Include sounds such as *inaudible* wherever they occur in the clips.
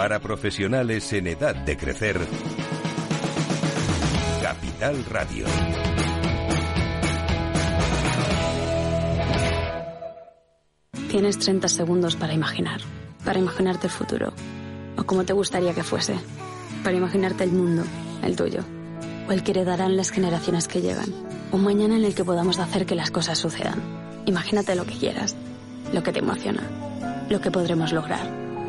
Para profesionales en edad de crecer, Capital Radio. Tienes 30 segundos para imaginar, para imaginarte el futuro, o como te gustaría que fuese, para imaginarte el mundo, el tuyo, o el que heredarán las generaciones que llegan, un mañana en el que podamos hacer que las cosas sucedan. Imagínate lo que quieras, lo que te emociona, lo que podremos lograr.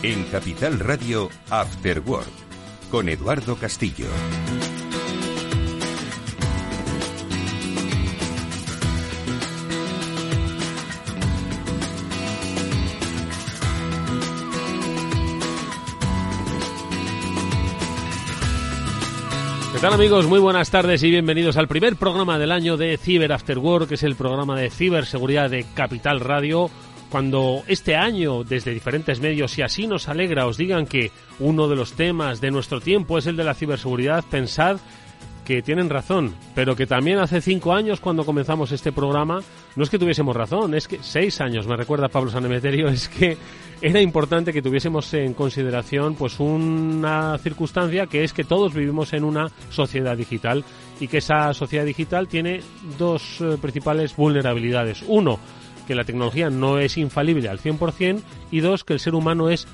En Capital Radio, After Work, con Eduardo Castillo. ¿Qué tal amigos? Muy buenas tardes y bienvenidos al primer programa del año de Cyber After Work, que es el programa de ciberseguridad de Capital Radio cuando este año desde diferentes medios, y así nos alegra, os digan que uno de los temas de nuestro tiempo es el de la ciberseguridad, pensad que tienen razón, pero que también hace cinco años cuando comenzamos este programa, no es que tuviésemos razón, es que seis años, me recuerda Pablo Sanemeterio, es que era importante que tuviésemos en consideración pues una circunstancia que es que todos vivimos en una sociedad digital y que esa sociedad digital tiene dos eh, principales vulnerabilidades. Uno, que la tecnología no es infalible al 100% y dos, que el ser humano es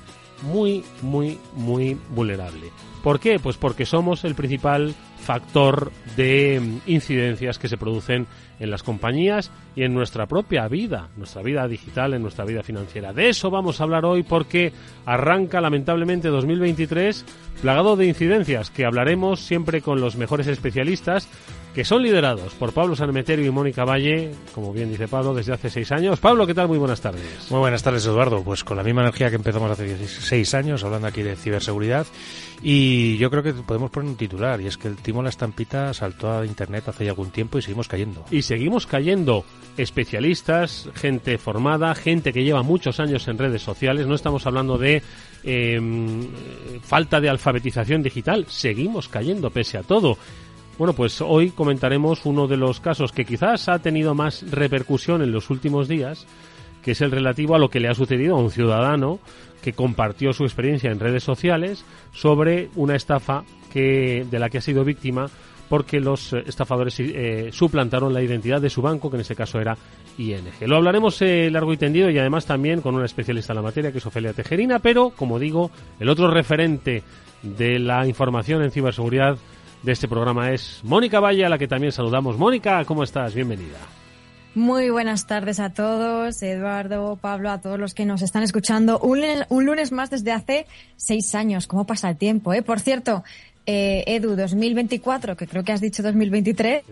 muy, muy, muy vulnerable. ¿Por qué? Pues porque somos el principal factor de mm, incidencias que se producen en las compañías y en nuestra propia vida, nuestra vida digital, en nuestra vida financiera. De eso vamos a hablar hoy porque arranca lamentablemente 2023 plagado de incidencias que hablaremos siempre con los mejores especialistas que son liderados por Pablo Sanemeterio y Mónica Valle, como bien dice Pablo, desde hace seis años. Pablo, ¿qué tal? Muy buenas tardes. Muy buenas tardes, Eduardo. Pues con la misma energía que empezamos hace seis años, hablando aquí de ciberseguridad. Y yo creo que podemos poner un titular, y es que el timo la estampita saltó a Internet hace ya algún tiempo y seguimos cayendo. Y seguimos cayendo. Especialistas, gente formada, gente que lleva muchos años en redes sociales. No estamos hablando de em, falta de alfabetización digital. Seguimos cayendo pese a todo. Bueno, pues hoy comentaremos uno de los casos que quizás ha tenido más repercusión en los últimos días, que es el relativo a lo que le ha sucedido a un ciudadano que compartió su experiencia en redes sociales sobre una estafa que, de la que ha sido víctima porque los eh, estafadores eh, suplantaron la identidad de su banco, que en este caso era ING. Lo hablaremos eh, largo y tendido y además también con una especialista en la materia, que es Ofelia Tejerina, pero, como digo, el otro referente de la información en ciberseguridad de este programa es Mónica Valle, a la que también saludamos. Mónica, ¿cómo estás? Bienvenida. Muy buenas tardes a todos, Eduardo, Pablo, a todos los que nos están escuchando. Un, un lunes más desde hace seis años. ¿Cómo pasa el tiempo? Eh? Por cierto, eh, Edu 2024, que creo que has dicho 2023,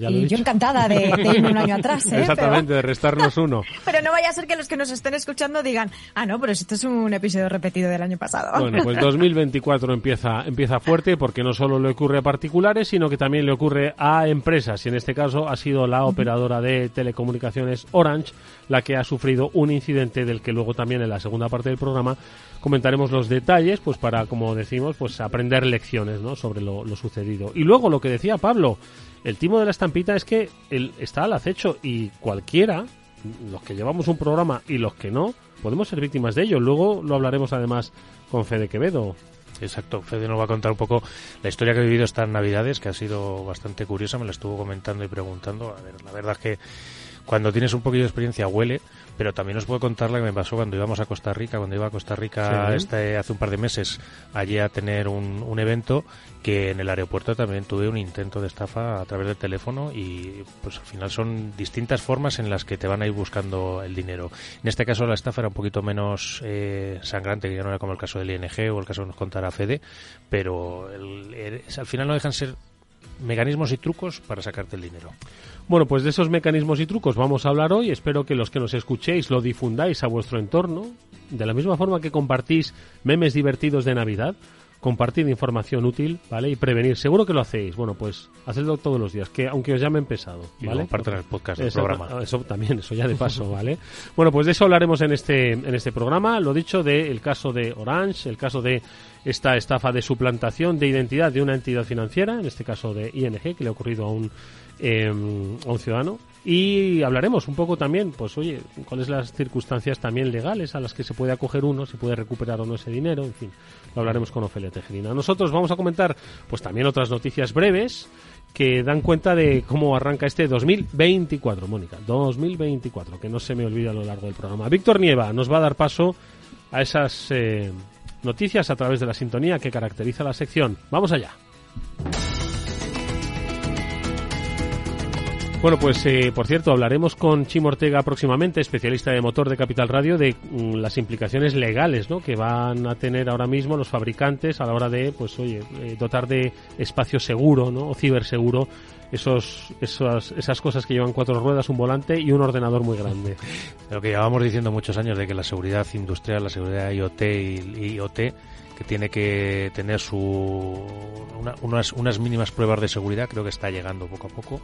y yo encantada de, irme un año atrás. ¿eh? Exactamente, de restarnos uno. *laughs* pero no vaya a ser que los que nos estén escuchando digan, ah, no, pero esto es un episodio repetido del año pasado. Bueno, pues 2024 empieza, empieza fuerte porque no solo le ocurre a particulares, sino que también le ocurre a empresas, y en este caso ha sido la operadora de telecomunicaciones Orange la que ha sufrido un incidente del que luego también en la segunda parte del programa comentaremos los detalles, pues para, como decimos, pues aprender lecciones ¿no? sobre lo, sucedido. Y luego lo que decía Pablo, el timo de la estampita es que él está al acecho y cualquiera, los que llevamos un programa y los que no, podemos ser víctimas de ello. Luego lo hablaremos además con Fede Quevedo. Exacto, Fede nos va a contar un poco la historia que he vivido estas navidades, que ha sido bastante curiosa, me la estuvo comentando y preguntando. A ver, la verdad es que cuando tienes un poquillo de experiencia huele, pero también os puedo contar lo que me pasó cuando íbamos a Costa Rica, cuando iba a Costa Rica este, hace un par de meses allí a tener un, un evento que en el aeropuerto también tuve un intento de estafa a través del teléfono y pues al final son distintas formas en las que te van a ir buscando el dinero. En este caso la estafa era un poquito menos eh, sangrante, que ya no era como el caso del ING o el caso que nos contara Fede, pero al final no dejan ser mecanismos y trucos para sacarte el dinero. Bueno, pues de esos mecanismos y trucos vamos a hablar hoy. Espero que los que nos escuchéis lo difundáis a vuestro entorno, de la misma forma que compartís memes divertidos de Navidad compartir información útil, ¿vale? Y prevenir. Seguro que lo hacéis. Bueno, pues hacedlo todos los días, que aunque os llamen pesado, ¿vale? Y compartan el podcast del programa. Eso también, eso ya de paso, ¿vale? *laughs* bueno, pues de eso hablaremos en este, en este programa. Lo dicho del caso de Orange, el caso de esta estafa de suplantación de identidad de una entidad financiera, en este caso de ING, que le ha ocurrido a un, eh, a un ciudadano. Y hablaremos un poco también, pues oye, cuáles las circunstancias también legales a las que se puede acoger uno, si puede recuperar o no ese dinero, en fin, lo hablaremos con Ofelia Tejerina. Nosotros vamos a comentar, pues también otras noticias breves que dan cuenta de cómo arranca este 2024, Mónica, 2024, que no se me olvida a lo largo del programa. Víctor Nieva nos va a dar paso a esas eh, noticias a través de la sintonía que caracteriza la sección. Vamos allá. Bueno, pues eh, por cierto, hablaremos con Chimo Ortega próximamente, especialista de motor de Capital Radio, de mm, las implicaciones legales ¿no? que van a tener ahora mismo los fabricantes a la hora de, pues oye, eh, dotar de espacio seguro ¿no? o ciberseguro esos, esas, esas cosas que llevan cuatro ruedas, un volante y un ordenador muy grande. *laughs* Lo que llevamos diciendo muchos años de que la seguridad industrial, la seguridad IoT y IoT que tiene que tener su unas, unas mínimas pruebas de seguridad, creo que está llegando poco a poco.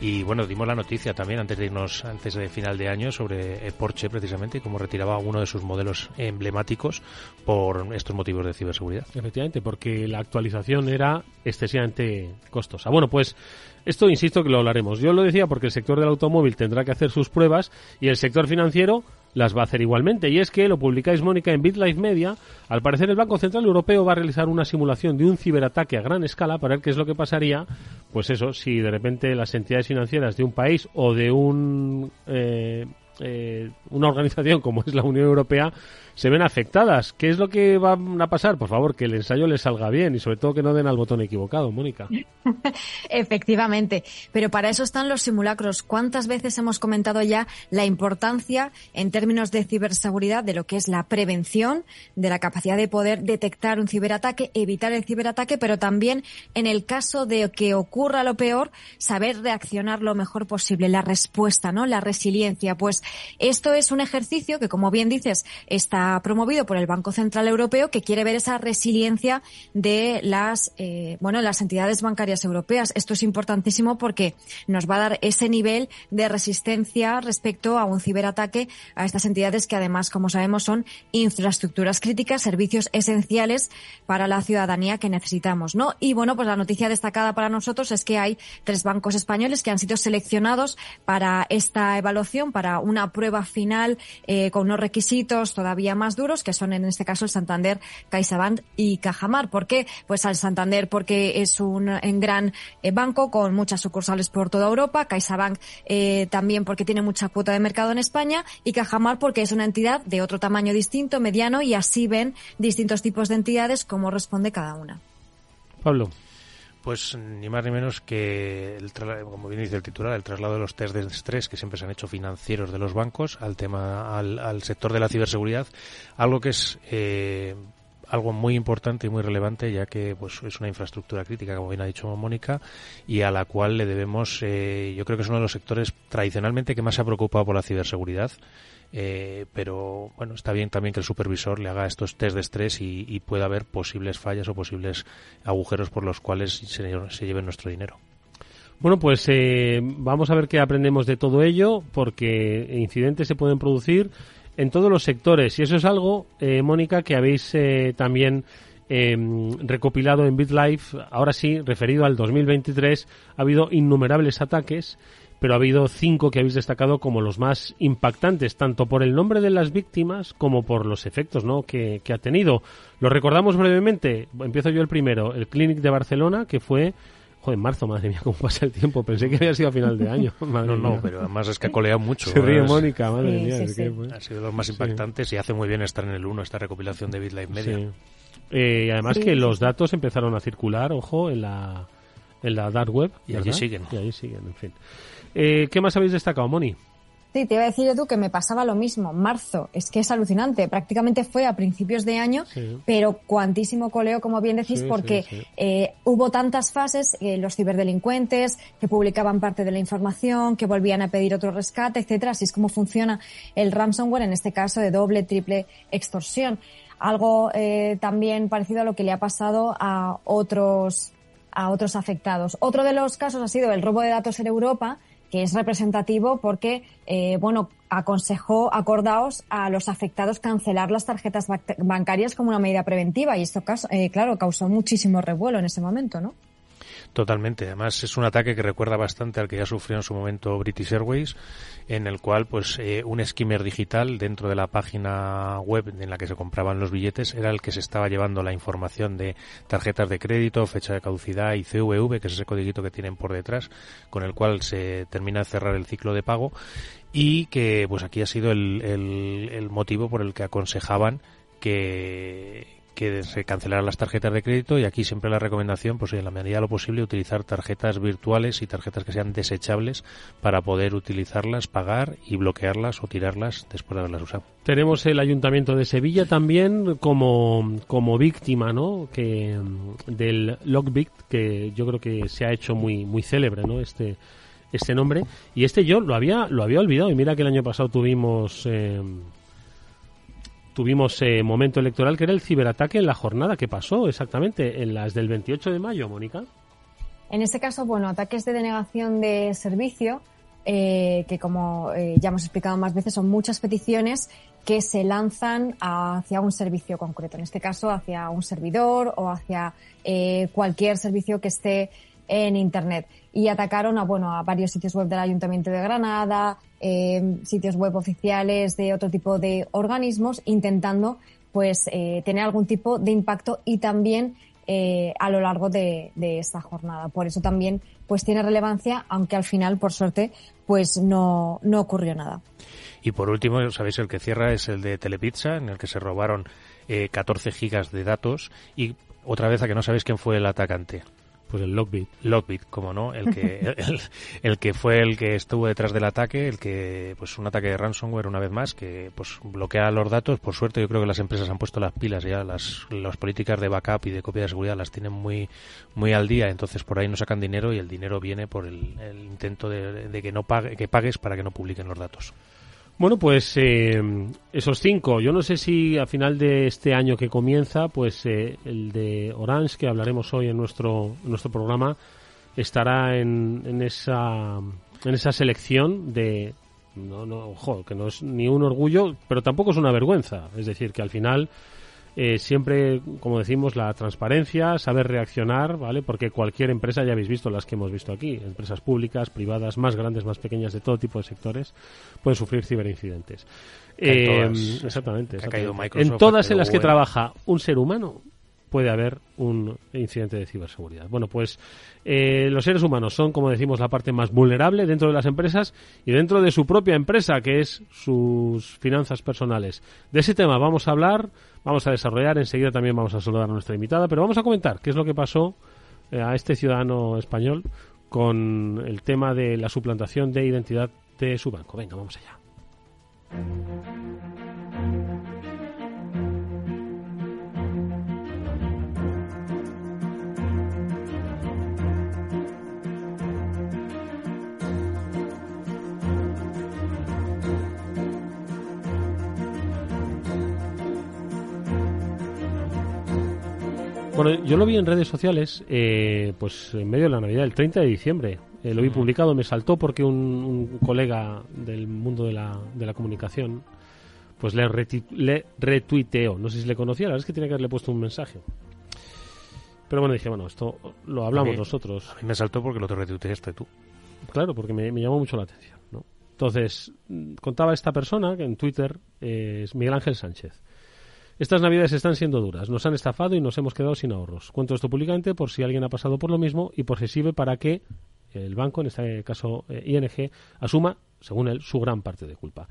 Y bueno, dimos la noticia también antes de irnos, antes de final de año, sobre Porsche precisamente y cómo retiraba uno de sus modelos emblemáticos por estos motivos de ciberseguridad. Efectivamente, porque la actualización era excesivamente costosa. Bueno, pues esto insisto que lo hablaremos. Yo lo decía porque el sector del automóvil tendrá que hacer sus pruebas y el sector financiero las va a hacer igualmente. Y es que lo publicáis, Mónica, en BitLife Media. Al parecer, el Banco Central Europeo va a realizar una simulación de un ciberataque a gran escala para ver qué es lo que pasaría, pues eso, si de repente las entidades financieras de un país o de un, eh, eh, una organización como es la Unión Europea se ven afectadas. ¿Qué es lo que va a pasar? Por favor, que el ensayo les salga bien y sobre todo que no den al botón equivocado, Mónica. *laughs* Efectivamente, pero para eso están los simulacros. ¿Cuántas veces hemos comentado ya la importancia en términos de ciberseguridad de lo que es la prevención, de la capacidad de poder detectar un ciberataque, evitar el ciberataque, pero también en el caso de que ocurra lo peor, saber reaccionar lo mejor posible, la respuesta, ¿no? La resiliencia. Pues esto es un ejercicio que, como bien dices, está promovido por el Banco Central Europeo que quiere ver esa resiliencia de las, eh, bueno, las entidades bancarias europeas. Esto es importantísimo porque nos va a dar ese nivel de resistencia respecto a un ciberataque a estas entidades que además, como sabemos, son infraestructuras críticas, servicios esenciales para la ciudadanía que necesitamos, ¿no? Y bueno, pues la noticia destacada para nosotros es que hay tres bancos españoles que han sido seleccionados para esta evaluación, para una prueba final eh, con unos requisitos todavía más duros, que son en este caso el Santander, CaixaBank y Cajamar. ¿Por qué? Pues al Santander porque es un, gran eh, banco con muchas sucursales por toda Europa, CaixaBank eh, también porque tiene mucha cuota de mercado en España y Cajamar porque es una entidad de otro tamaño distinto, mediano y así ven distintos tipos de entidades cómo responde cada una. Pablo. Pues ni más ni menos que, el como bien dice el titular, el traslado de los test de estrés que siempre se han hecho financieros de los bancos al tema, al, sector de la ciberseguridad, algo que es eh, algo muy importante y muy relevante, ya que pues es una infraestructura crítica, como bien ha dicho Mónica, y a la cual le debemos, eh, yo creo que es uno de los sectores tradicionalmente que más se ha preocupado por la ciberseguridad. Eh, pero bueno, está bien también que el supervisor le haga estos test de estrés y, pueda haber posibles fallas o posibles agujeros por los cuales se, se lleve nuestro dinero. Bueno, pues eh, vamos a ver qué aprendemos de todo ello, porque incidentes se pueden producir en todos los sectores. Y eso es algo, eh, Mónica, que habéis también em, recopilado en BitLife. Ahora sí, referido al 2023, ha habido innumerables ataques pero ha habido cinco que habéis destacado como los más impactantes, tanto por el nombre de las víctimas como por los efectos ¿no? que, ha tenido. Lo recordamos brevemente, empiezo yo el primero, el Clinic de Barcelona, que fue Joder, marzo, madre mía, cómo pasa el tiempo. Pensé que había sido a final de año. *laughs* no, no, pero además es que ha coleado mucho. Se ríe Mónica, madre mía. Ha sido de los más impactantes y hace muy bien estar en el 1, esta recopilación de BitLife Media. Eh, además que los datos empezaron a circular, ojo, en la, en la dark web. Y allí siguen. Y allí siguen, en fin. Eh, ¿Qué más habéis destacado, Moni? Sí, te iba a decir tú que me pasaba lo mismo. Marzo, es que es alucinante. Prácticamente fue a principios de año, pero cuantísimo coleo, como bien decís, porque eh, hubo tantas fases, eh, los ciberdelincuentes que publicaban parte de la información, que volvían a pedir otro rescate, etcétera. Así es como funciona el ransomware, en este caso de doble, triple extorsión. Algo eh, también parecido a lo que le ha pasado a otros a otros afectados. Otro de los casos ha sido el robo de datos en Europa, que es representativo porque, eh, bueno, aconsejó, acordaos a los afectados cancelar las tarjetas bancarias como una medida preventiva y esto, eh, claro, causó muchísimo revuelo en ese momento, ¿no? Totalmente. Además, es un ataque que recuerda bastante al que ya sufrió en su momento British Airways, en el cual, pues, eh, un skimmer digital dentro de la página web en la que se compraban los billetes era el que se estaba llevando la información de tarjetas de crédito, fecha de caducidad y CVV, que es ese codiguito que tienen por detrás, con el cual se termina de cerrar el ciclo de pago y que, pues, aquí ha sido el, el motivo por el que aconsejaban que, que se cancelaran las tarjetas de crédito y aquí siempre la recomendación, pues en la medida de lo posible, utilizar tarjetas virtuales y tarjetas que sean desechables para poder utilizarlas, pagar y bloquearlas o tirarlas después de haberlas usado. Tenemos el Ayuntamiento de Sevilla también como, como víctima, ¿no? Que, del Lockbit, que yo creo que se ha hecho muy, muy célebre, ¿no? Este, este nombre. Y este yo lo había, lo había olvidado. Y mira que el año pasado tuvimos... Eh, tuvimos eh, momento electoral que era el ciberataque en la jornada que pasó exactamente en las del 28 de mayo, Mónica. En este caso, bueno, ataques de denegación de servicio, eh, que como eh, ya hemos explicado más veces, son muchas peticiones que se lanzan hacia un servicio concreto, en este caso hacia un servidor o hacia cualquier servicio que esté en Internet. Y atacaron a, bueno, a varios sitios web del Ayuntamiento de Granada, eh, sitios web oficiales de otro tipo de organismos, intentando pues eh, tener algún tipo de impacto y también eh, a lo largo de, esta jornada. Por eso también pues tiene relevancia, aunque al final, por suerte, pues no, no ocurrió nada. Y por último, sabéis, el que cierra es el de Telepizza, en el que se robaron 14 gigas de datos y otra vez a que no sabéis quién fue el atacante. Pues el Lockbit. Lockbit, como no, el que, *laughs* el, que fue el que estuvo detrás del ataque, el que, pues un ataque de ransomware una vez más, que pues bloquea los datos. Por suerte yo creo que las empresas han puesto las pilas ya, las, las políticas de backup y de copia de seguridad las tienen muy, muy al día, entonces por ahí no sacan dinero y el dinero viene por el, intento de, de, que no pague, que pagues para que no publiquen los datos. Bueno, pues eh, esos cinco. Yo no sé si a final de este año que comienza, pues eh, el de Orange, que hablaremos hoy en nuestro, nuestro programa, estará en, en, esa, en esa selección de... No, no, ojo, que no es ni un orgullo, pero tampoco es una vergüenza. Es decir, que al final eh, siempre, como decimos, la transparencia, saber reaccionar, ¿vale? Porque cualquier empresa, ya habéis visto las que hemos visto aquí, empresas públicas, privadas, más grandes, más pequeñas, de todo tipo de sectores, pueden sufrir ciberincidentes. Eh, exactamente. en todas en las que trabaja un ser humano, puede haber un incidente de ciberseguridad. Bueno, pues eh, los seres humanos son, como decimos, la parte más vulnerable dentro de las empresas y dentro de su propia empresa, que es sus finanzas personales. De ese tema vamos a hablar, vamos a desarrollar, enseguida también vamos a saludar a nuestra invitada, pero vamos a comentar qué es lo que pasó eh, a este ciudadano español con el tema de la suplantación de identidad de su banco. Venga, vamos allá. Bueno, yo lo vi en redes sociales, eh, pues en medio de la Navidad, el 30 de diciembre. Eh, lo vi publicado, me saltó porque un, colega del mundo de la, de la comunicación pues le, le retuiteó. No sé si le conocía, la verdad es que tiene que haberle puesto un mensaje. Pero bueno, dije, bueno, esto lo hablamos nosotros. A mí me saltó porque lo te retuiteaste tú. Claro, porque me, llamó mucho la atención. Entonces, contaba esta persona, que en Twitter es Miguel Ángel Sánchez Estas navidades están siendo duras. Nos han estafado y nos hemos quedado sin ahorros. Cuento esto públicamente por si alguien ha pasado por lo mismo y por si sirve para que el banco, en este caso eh, ING, asuma, según él, su gran parte de culpa.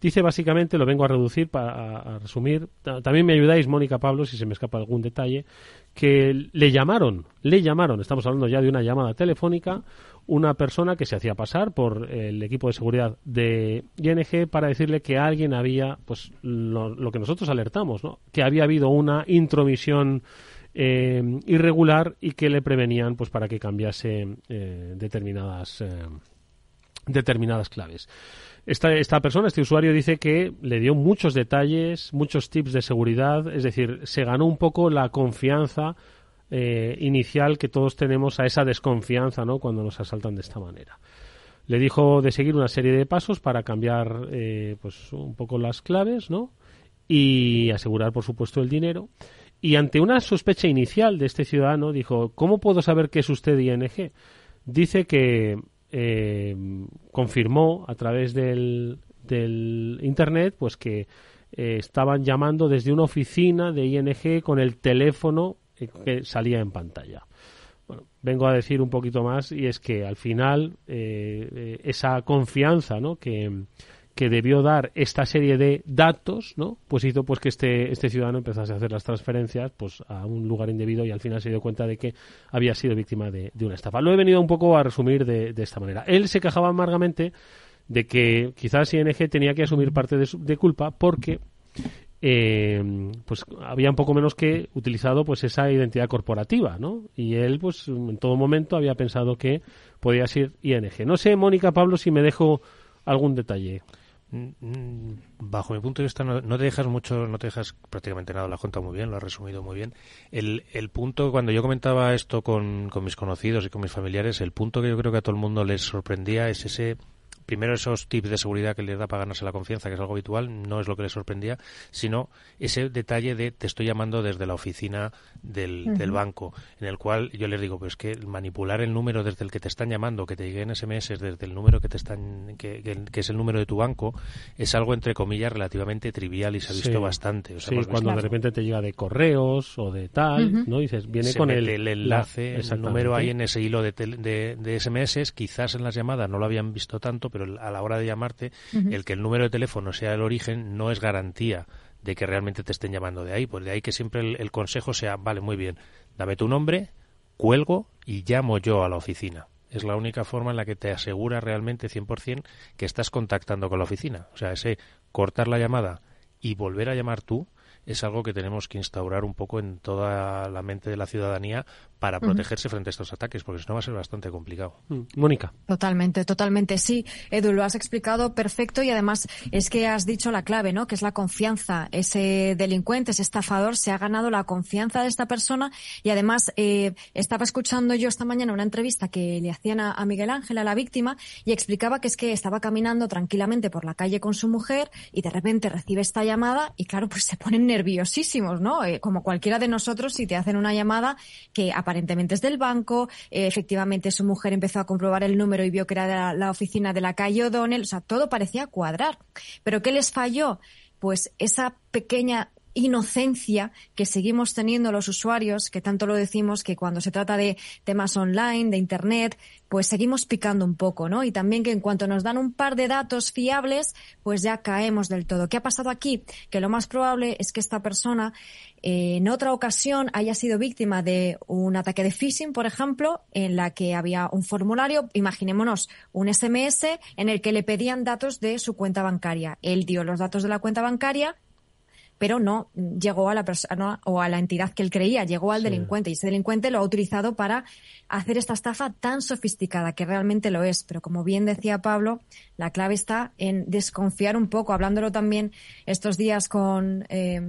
Dice básicamente, lo vengo a reducir, para resumir. También me ayudáis, Mónica Pablo, si se me escapa algún detalle, que le llamaron, le llamaron, estamos hablando ya de una llamada telefónica, una persona que se hacía pasar por el equipo de seguridad de ING para decirle que alguien había, pues lo, que nosotros alertamos, ¿no? que había habido una intromisión eh, irregular y que le prevenían pues para que cambiase eh, determinadas eh, determinadas claves. Esta, esta persona, este usuario, dice que le dio muchos detalles, muchos tips de seguridad, es decir, se ganó un poco la confianza eh, inicial que todos tenemos a esa desconfianza ¿no? cuando nos asaltan de esta manera. Le dijo de seguir una serie de pasos para cambiar eh, pues un poco las claves ¿no? y asegurar, por supuesto, el dinero. Y ante una sospecha inicial de este ciudadano, dijo, ¿cómo puedo saber que es usted ING? Dice que eh, confirmó a través del, del Internet pues que eh, estaban llamando desde una oficina de ING con el teléfono que salía en pantalla. Bueno, vengo a decir un poquito más y es que al final esa confianza ¿no? que, que debió dar esta serie de datos, ¿no? Pues hizo pues que este, este ciudadano empezase a hacer las transferencias pues a un lugar indebido y al final se dio cuenta de que había sido víctima de, una estafa. Lo he venido un poco a resumir de, esta manera. Él se quejaba amargamente de que quizás ING tenía que asumir parte de, culpa porque eh, pues había un poco menos que utilizado pues esa identidad corporativa, ¿no? Y él pues en todo momento había pensado que podía ser ING. No sé, Mónica Pablo, si me dejo algún detalle. Mm, bajo mi punto de vista no, te dejas mucho, no te dejas prácticamente nada, has contado muy bien, lo has resumido muy bien. El, el punto, cuando yo comentaba esto con, con mis conocidos y con mis familiares, el punto que yo creo que a todo el mundo les sorprendía es ese primero esos tips de seguridad que les da para ganarse la confianza, que es algo habitual, no es lo que les sorprendía, sino ese detalle de te estoy llamando desde la oficina del, del banco, en el cual yo les digo, pues que manipular el número desde el que te están llamando, que te lleguen SMS desde el número que te están, que, que, es el número de tu banco, es algo entre comillas relativamente trivial y se ha visto bastante. sí, cuando de repente te llega de correos o de tal, ¿no? Dices, viene con el, el enlace, el número ahí en ese hilo de, de, de SMS, quizás en las llamadas no lo habían visto tanto, pero a la hora de llamarte, el que el número de teléfono sea el origen no es garantía de que realmente te estén llamando de ahí. Pues de ahí que siempre el, consejo sea, vale, muy bien, dame tu nombre, cuelgo y llamo yo a la oficina. Es la única forma en la que te asegura realmente 100% que estás contactando con la oficina. O sea, ese cortar la llamada y volver a llamar tú es algo que tenemos que instaurar un poco en toda la mente de la ciudadanía para protegerse frente a estos ataques, porque si no va a ser bastante complicado. Mm. Mónica. Totalmente, totalmente. Sí, Edu, lo has explicado perfecto y además es que has dicho la clave, ¿no? Que es la confianza. Ese delincuente, ese estafador, se ha ganado la confianza de esta persona y además eh, estaba escuchando yo esta mañana una entrevista que le hacían a, Miguel Ángel, a la víctima, y explicaba que es que estaba caminando tranquilamente por la calle con su mujer y de repente recibe esta llamada y claro, pues se ponen nerviosísimos, ¿no? Eh, como cualquiera de nosotros si te hacen una llamada que aparentemente es del banco, eh, efectivamente su mujer empezó a comprobar el número y vio que era la, oficina de la calle O'Donnell, o sea, todo parecía cuadrar. Pero ¿qué les falló? Pues esa pequeña inocencia que seguimos teniendo los usuarios, que tanto lo decimos que cuando se trata de temas online, de Internet, pues seguimos picando un poco, ¿no? Y también que en cuanto nos dan un par de datos fiables, pues ya caemos del todo. ¿Qué ha pasado aquí? Que lo más probable es que esta persona eh, en otra ocasión haya sido víctima de un ataque de phishing, por ejemplo, en la que había un formulario, imaginémonos, un SMS en el que le pedían datos de su cuenta bancaria. Él dio los datos de la cuenta bancaria pero no llegó a la persona o a la entidad que él creía, llegó al delincuente y ese delincuente lo ha utilizado para hacer esta estafa tan sofisticada que realmente lo es. Pero como bien decía Pablo, la clave está en desconfiar un poco. Hablándolo también estos días con, eh,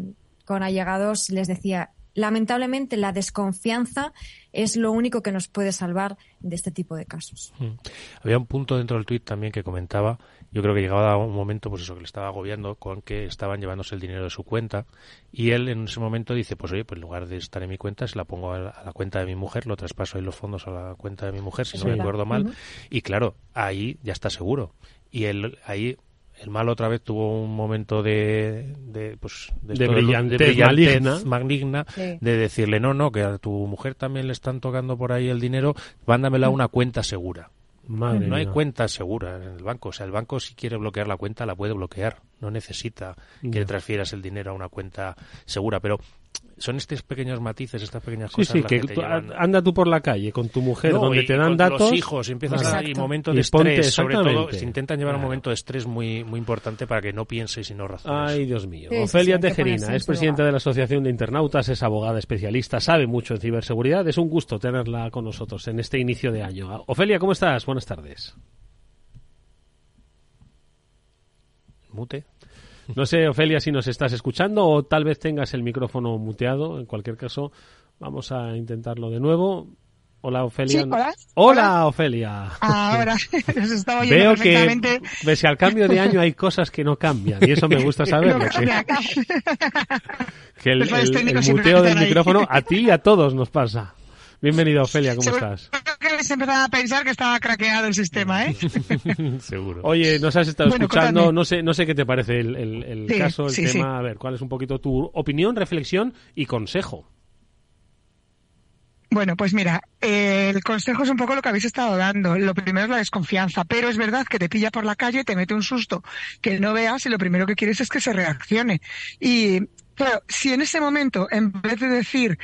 con allegados, les decía, lamentablemente la desconfianza es lo único que nos puede salvar de este tipo de casos. Hmm. Había un punto dentro del tuit también que comentaba, yo creo que llegaba un momento, pues eso, que le estaba agobiando con que estaban llevándose el dinero de su cuenta y él en ese momento dice, pues oye, pues en lugar de estar en mi cuenta, se la pongo a la, cuenta de mi mujer, lo traspaso ahí los fondos a la cuenta de mi mujer, si no me acuerdo mal, y claro, ahí ya está seguro. Y él ahí El malo otra vez tuvo un momento de, de, pues, de, de brillantez, maligna, de decirle, no, no, que a tu mujer también le están tocando por ahí el dinero, mándamela a una cuenta segura. No hay cuenta segura en el banco. O sea, el banco si quiere bloquear la cuenta la puede bloquear. No necesita que le transfieras el dinero a una cuenta segura. Pero son estos pequeños matices, estas pequeñas cosas. Sí, que, anda tú por la calle con tu mujer donde te dan datos. Los hijos, empiezas a y momento de estrés, sobre todo, se intentan llevar un momento de estrés muy, muy importante para que no pienses y no razones. Ay, Dios mío. Ofelia Tejerina es presidenta de la Asociación de Internautas, es abogada especialista, sabe mucho en ciberseguridad. Es un gusto tenerla con nosotros en este inicio de año. Ofelia, ¿cómo estás? Buenas tardes. Mute. No sé, Ofelia, si nos estás escuchando o tal vez tengas el micrófono muteado. En cualquier caso, vamos a intentarlo de nuevo. Hola, Ofelia. hola. Ofelia. Ahora, *laughs* nos estaba Veo que, pese al cambio de año, hay cosas que no cambian. Y eso me gusta *laughs* saber. que, el, el muteo del micrófono a ti y a todos nos pasa. Bienvenida, Ofelia, ¿cómo estás? que se empezaba a pensar que estaba craqueado el sistema, ¿eh? *laughs* Seguro. Oye, nos has estado escuchando, no sé, no sé qué te parece el, caso, el tema. A ver, ¿cuál es un poquito tu opinión, reflexión y consejo? Bueno, pues mira, el consejo es un poco lo que habéis estado dando. Lo primero es la desconfianza, pero es verdad que te pilla por la calle, te mete un susto que no veas y lo primero que quieres es que se reaccione. Y claro, si en ese momento, en vez de decir,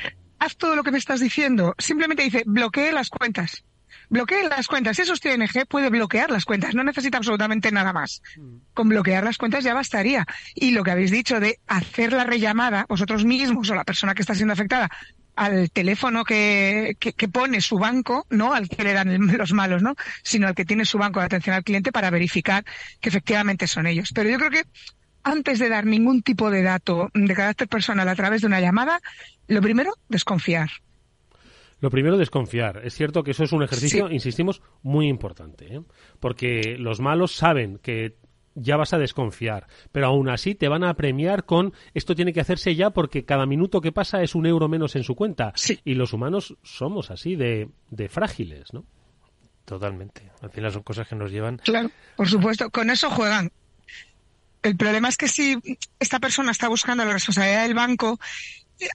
haz todo lo que me estás diciendo. Simplemente dice, bloquee las cuentas. Bloquee las cuentas. Si eso es TNG, puede bloquear las cuentas. No necesita absolutamente nada más. Con bloquear las cuentas ya bastaría. Y lo que habéis dicho de hacer la rellamada, vosotros mismos o la persona que está siendo afectada, al teléfono que, que, pone su banco, no al que le dan los malos, ¿no? Sino al que tiene su banco de atención al cliente para verificar que efectivamente son ellos. Pero yo creo que antes de dar ningún tipo de dato de carácter personal a través de una llamada, lo primero, desconfiar. Lo primero, desconfiar. Es cierto que eso es un ejercicio, insistimos, muy importante, ¿eh? porque los malos saben que ya vas a desconfiar, pero aún así te van a premiar con esto tiene que hacerse ya porque cada minuto que pasa es un euro menos en su cuenta. Y los humanos somos así de, de frágiles, ¿no? Totalmente. Al final son cosas que nos llevan. Claro, por supuesto. Con eso juegan. El problema es que si esta persona está buscando la responsabilidad del banco,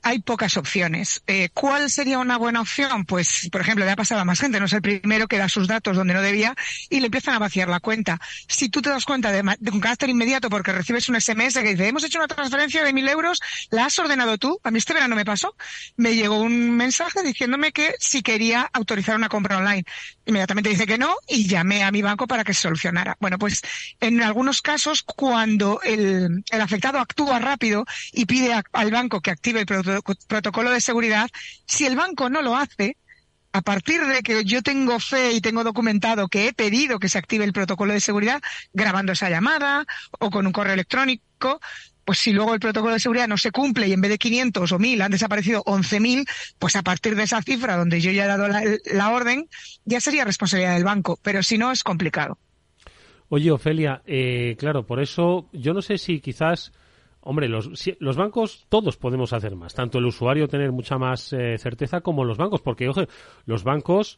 hay pocas opciones. Eh, ¿Cuál sería una buena opción? Pues, por ejemplo, le ha pasado a más gente, no es el primero que da sus datos donde no debía y le empiezan a vaciar la cuenta. Si tú te das cuenta de, un carácter inmediato porque recibes un SMS que dice, hemos hecho una transferencia de mil euros, ¿la has ordenado tú? A mí este verano me pasó. Me llegó un mensaje diciéndome que si quería autorizar una compra online. Inmediatamente dice que no y llamé a mi banco para que se solucionara. Bueno, pues en algunos casos, cuando el, afectado actúa rápido y pide al banco que active el protocolo de seguridad, si el banco no lo hace, a partir de que yo tengo fe y tengo documentado que he pedido que se active el protocolo de seguridad, grabando esa llamada o con un correo electrónico, pues si luego el protocolo de seguridad no se cumple y en vez de 500 o 1000 han desaparecido 11.000, pues a partir de esa cifra donde yo ya he dado la, orden, ya sería responsabilidad del banco, pero si no es complicado. Oye, Ofelia, eh, claro, por eso yo no sé si quizás Hombre, los, los bancos todos podemos hacer más, tanto el usuario tener mucha más eh, certeza como los bancos, porque ojo, los bancos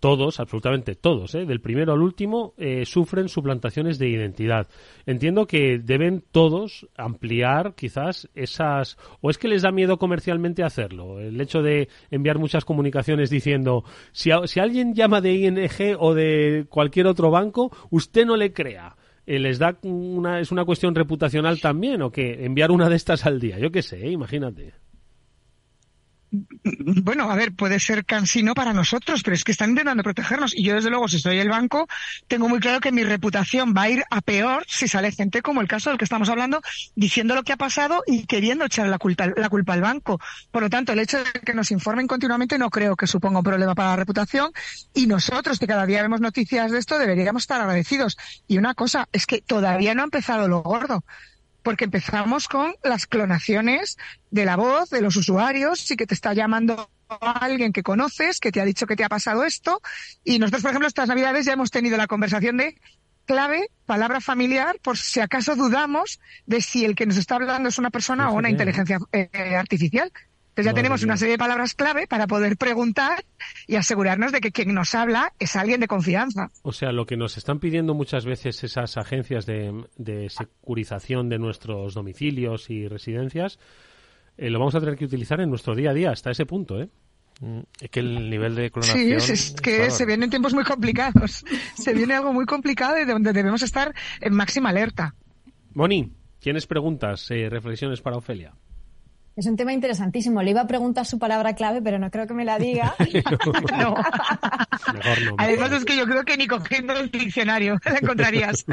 todos, absolutamente todos, ¿eh? del primero al último, eh, sufren suplantaciones de identidad. Entiendo que deben todos ampliar quizás esas, o es que les da miedo comercialmente hacerlo. El hecho de enviar muchas comunicaciones diciendo, si alguien llama de ING o de cualquier otro banco, usted no le crea. Eh, les da una, es una cuestión reputacional también o que enviar una de estas al día, yo qué sé, imagínate. Bueno, a ver, puede ser cansino para nosotros, pero es que están intentando protegernos. Y yo, desde luego, si soy el banco, tengo muy claro que mi reputación va a ir a peor si sale gente como el caso del que estamos hablando, diciendo lo que ha pasado y queriendo echar la culpa, la culpa al banco. Por lo tanto, el hecho de que nos informen continuamente no creo que suponga un problema para la reputación. Y nosotros, que cada día vemos noticias de esto, deberíamos estar agradecidos. Y una cosa, es que todavía no ha empezado lo gordo porque empezamos con las clonaciones de la voz de los usuarios y que te está llamando alguien que conoces, que te ha dicho que te ha pasado esto. Y nosotros, por ejemplo, estas navidades ya hemos tenido la conversación de clave, palabra familiar, por si acaso dudamos de si el que nos está hablando es una persona o una inteligencia eh, artificial. Entonces ya tenemos una serie de palabras clave para poder preguntar y asegurarnos de que quien nos habla es alguien de confianza. O sea, lo que nos están pidiendo muchas veces esas agencias de, de securización de nuestros domicilios y residencias, eh, lo vamos a tener que utilizar en nuestro día a día hasta ese punto, ¿eh? Mm, es que el nivel de clonación... Sí, es, que se vienen tiempos muy complicados. *laughs* se viene algo muy complicado y donde debemos estar en máxima alerta. Moni, ¿tienes preguntas, eh, reflexiones para Ofelia? Es un tema interesantísimo. Le iba a preguntar su palabra clave, pero no creo que me la diga. *laughs* no. Mejor no. Además es que yo creo que ni cogiendo el diccionario *laughs* la encontrarías.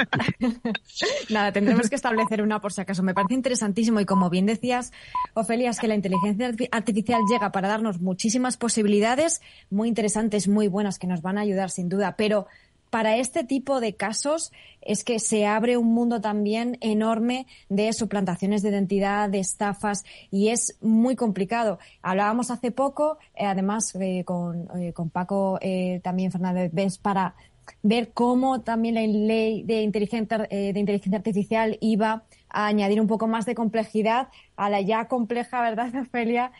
*laughs* Nada, tendremos que establecer una por si acaso. Me parece interesantísimo y como bien decías, Ofelia, es que la inteligencia artificial llega para darnos muchísimas posibilidades muy interesantes, muy buenas, que nos van a ayudar sin duda, pero para este tipo de casos es que se abre un mundo también enorme de suplantaciones de identidad, de estafas, y es muy complicado. Hablábamos hace poco, eh, además eh, con, eh, con, Paco también Fernández Benz, para ver cómo también la ley de inteligencia, de inteligencia artificial iba a añadir un poco más de complejidad a la ya compleja, ¿verdad, Ofelia?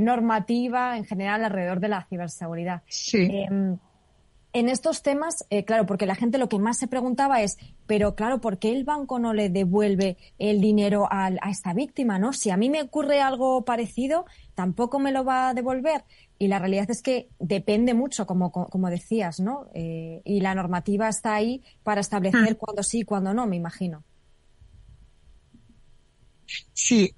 normativa en general alrededor de la ciberseguridad. Sí. En estos temas, eh, claro, porque la gente lo que más se preguntaba es, pero claro, ¿por qué el banco no le devuelve el dinero a, esta víctima, no? Si a mí me ocurre algo parecido, tampoco me lo va a devolver. Y la realidad es que depende mucho, como, como decías, ¿no? Eh, y la normativa está ahí para establecer hmm. cuándo sí y cuándo no, me imagino. Sí,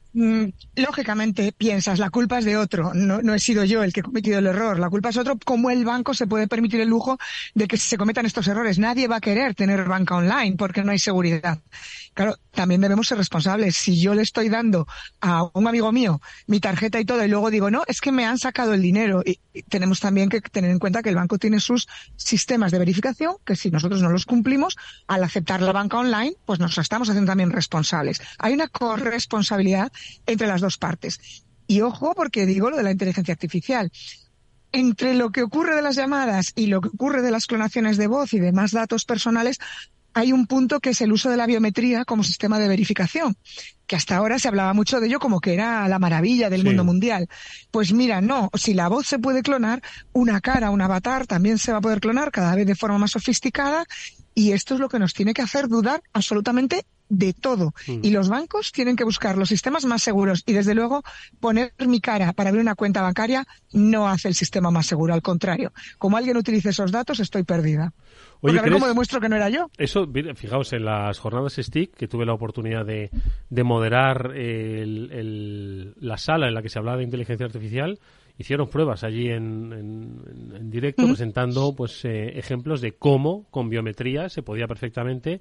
lógicamente piensas, la culpa es de otro, no, no, he sido yo el que he cometido el error, la culpa es otro, ¿cómo el banco se puede permitir el lujo de que se cometan estos errores? Nadie va a querer tener banca online porque no hay seguridad. Claro, también debemos ser responsables. Si yo le estoy dando a un amigo mío mi tarjeta y todo y luego digo, no, es que me han sacado el dinero, y, tenemos también que tener en cuenta que el banco tiene sus sistemas de verificación, que si nosotros no los cumplimos, al aceptar la banca online, pues nos estamos haciendo también responsables. Hay una corresponsabilidad entre las dos partes. Y ojo, porque digo lo de la inteligencia artificial entre lo que ocurre de las llamadas y lo que ocurre de las clonaciones de voz y demás datos personales, hay un punto que es el uso de la biometría como sistema de verificación, que hasta ahora se hablaba mucho de ello como que era la maravilla del mundo mundial. Pues mira, no, si la voz se puede clonar, una cara, un avatar también se va a poder clonar cada vez de forma más sofisticada y esto es lo que nos tiene que hacer dudar absolutamente de todo. Mm. Y los bancos tienen que buscar los sistemas más seguros. Y desde luego, poner mi cara para abrir una cuenta bancaria no hace el sistema más seguro. Al contrario, como alguien utilice esos datos, estoy perdida. Oye, a ver cómo demuestro que no era yo. Eso, fijaos, en las jornadas STIC, que tuve la oportunidad de, de moderar la sala en la que se hablaba de inteligencia artificial, hicieron pruebas allí en, en, directo presentando pues eh, ejemplos de cómo con biometría se podía perfectamente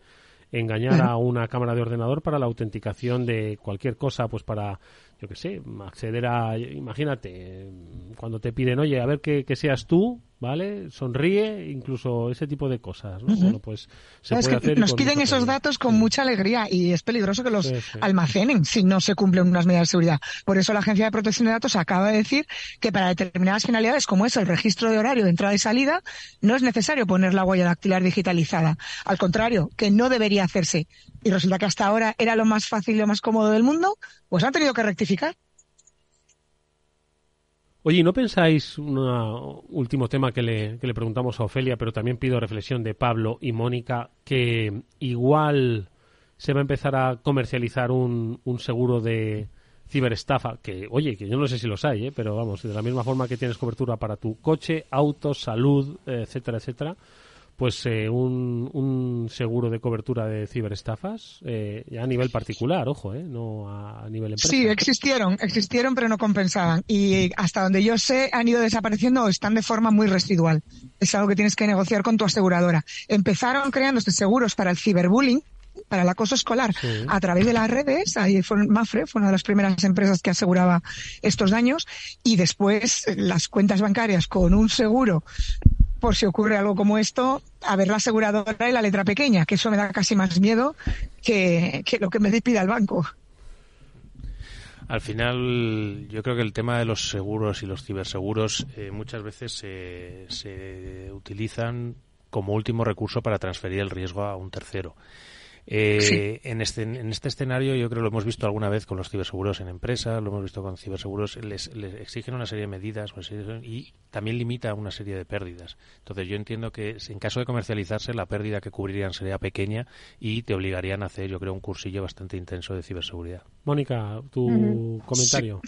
engañar a una cámara de ordenador para la autenticación de cualquier cosa, pues para, yo qué sé, acceder a, imagínate, cuando te piden, oye, a ver que, que seas tú, ¿vale? Sonríe, incluso ese tipo de cosas, ¿no? Bueno, pues se puede hacer nos piden esos datos con mucha alegría y es peligroso que los almacenen si no se cumplen unas medidas de seguridad. Por eso la Agencia de Protección de Datos acaba de decir que para determinadas finalidades, como es el registro de horario de entrada y salida, no es necesario poner la huella dactilar digitalizada. Al contrario, que no debería hacerse. Y resulta que hasta ahora era lo más fácil y lo más cómodo del mundo, pues han tenido que rectificar. Oye, ¿no pensáis, un último tema que le, que le preguntamos a Ofelia, pero también pido reflexión de Pablo y Mónica, que igual se va a empezar a comercializar un, un seguro de ciberestafa, que oye, que yo no sé si los hay, ¿eh? pero vamos, de la misma forma que tienes cobertura para tu coche, auto, salud, etcétera, etcétera, pues eh, un, un, seguro de cobertura de ciberestafas eh, ya a nivel particular, ojo, eh, no a, nivel empresa. Sí, existieron, existieron, pero no compensaban. Y hasta donde yo sé, han ido desapareciendo o están de forma muy residual. Es algo que tienes que negociar con tu aseguradora. Empezaron creando estos seguros para el ciberbullying, para el acoso escolar a través de las redes. Ahí fue Mafre, fue una de las primeras empresas que aseguraba estos daños. Y después las cuentas bancarias con un seguro por si ocurre algo como esto, a ver la aseguradora y la letra pequeña, que eso me da casi más miedo que, lo que me despida el banco. Al final, yo creo que el tema de los seguros y los ciberseguros eh, muchas veces se, se utilizan como último recurso para transferir el riesgo a un tercero. Eh, en, este, en este escenario yo creo que lo hemos visto alguna vez con los ciberseguros en empresas, lo hemos visto con ciberseguros, les, les exigen una serie de medidas y también limita una serie de pérdidas. Entonces yo entiendo que en caso de comercializarse la pérdida que cubrirían sería pequeña y te obligarían a hacer yo creo un cursillo bastante intenso de ciberseguridad. Mónica, tu comentario.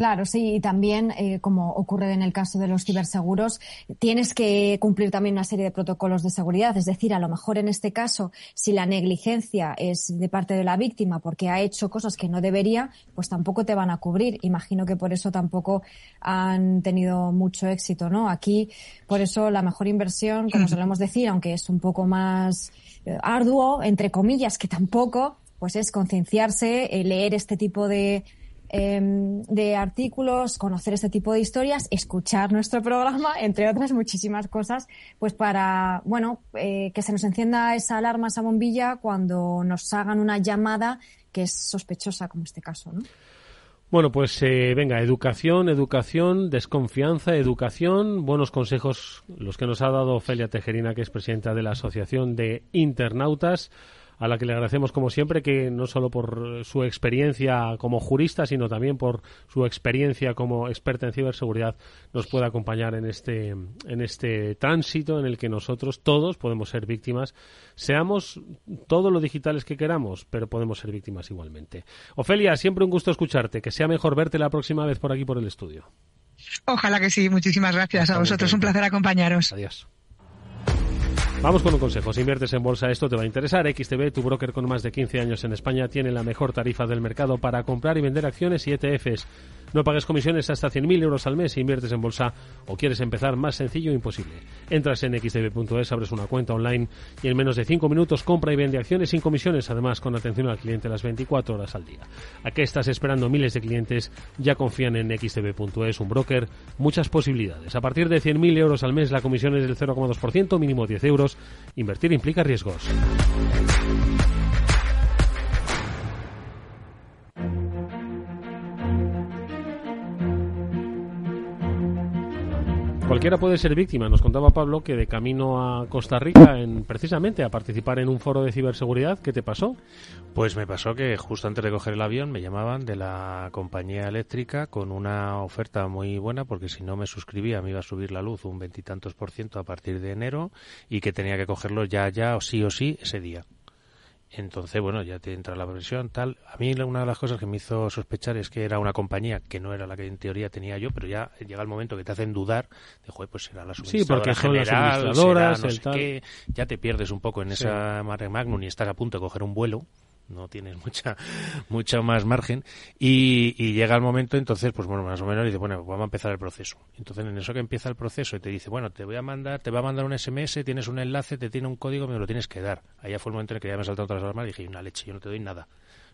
Claro, sí, y también, eh, como ocurre en el caso de los ciberseguros, tienes que cumplir también una serie de protocolos de seguridad. Es decir, a lo mejor en este caso, si la negligencia es de parte de la víctima porque ha hecho cosas que no debería, pues tampoco te van a cubrir. Imagino que por eso tampoco han tenido mucho éxito, ¿no? Aquí, por eso la mejor inversión, como *clears throat* solemos decir, aunque es un poco más eh, arduo, entre comillas, que tampoco, pues es concienciarse, eh, leer este tipo de Em, de artículos, conocer este tipo de historias, escuchar nuestro programa, *laughs* entre otras muchísimas cosas, pues para, bueno, eh, que se nos encienda esa alarma, esa bombilla cuando nos hagan una llamada que es sospechosa, como este caso, ¿no? Bueno, pues eh, venga, educación, educación, desconfianza, educación, buenos consejos los que nos ha dado Ofelia Tejerina, que es presidenta de la Asociación de Internautas a la que le agradecemos como siempre que no solo por su experiencia como jurista, sino también por su experiencia como experta en ciberseguridad nos pueda acompañar en este en este tránsito en el que nosotros todos podemos ser víctimas, seamos todo lo digitales que queramos, pero podemos ser víctimas igualmente. Ofelia, siempre un gusto escucharte, que sea mejor verte la próxima vez por aquí por el estudio. Ojalá que sí, muchísimas gracias a vosotros, un placer acompañaros. Adiós. Vamos con un consejo. Si inviertes en bolsa, esto te va a interesar. XTB, tu broker con más de 15 años en España, tiene la mejor tarifa del mercado para comprar y vender acciones y ETFs. No pagues comisiones hasta 100.000 euros al mes si inviertes en bolsa o quieres empezar más sencillo imposible. Entras en xtb.es, abres una cuenta online y en menos de 5 minutos compra y vende acciones sin comisiones, además con atención al cliente las 24 horas al día. ¿A qué estás esperando? Miles de clientes ya confían en xtb.es, un broker, muchas posibilidades. A partir de 100.000 euros al mes la comisión es del 0,2%, mínimo 10 euros. Invertir implica riesgos. Cualquiera puede ser víctima. Nos contaba Pablo que de camino a Costa Rica, en, precisamente a participar en un foro de ciberseguridad, ¿qué te pasó? Pues me pasó que justo antes de coger el avión me llamaban de la compañía eléctrica con una oferta muy buena porque si no me suscribía me iba a subir la luz un veintitantos por ciento a partir de enero y que tenía que cogerlo ya, ya o sí o sí ese día. Entonces, bueno, ya te entra la presión, tal. A mí una de las cosas que me hizo sospechar es que era una compañía que no era la que en teoría tenía yo, pero ya llega el momento que te hacen dudar de, joder, pues será la suministradora sí, porque son las no sé qué. Ya te pierdes un poco en esa mare magnum y estás a punto de coger un vuelo no tienes *laughs* mucha mucha más margen. Y, llega el momento entonces pues bueno más o menos dice bueno vamos a empezar el proceso entonces en eso que empieza el proceso y te dice bueno te voy a mandar te va a mandar un SMS tienes un enlace te tiene un código me lo tienes que dar allá fue el momento en el que ya me saltado otras alarmas y dije una leche yo no te doy nada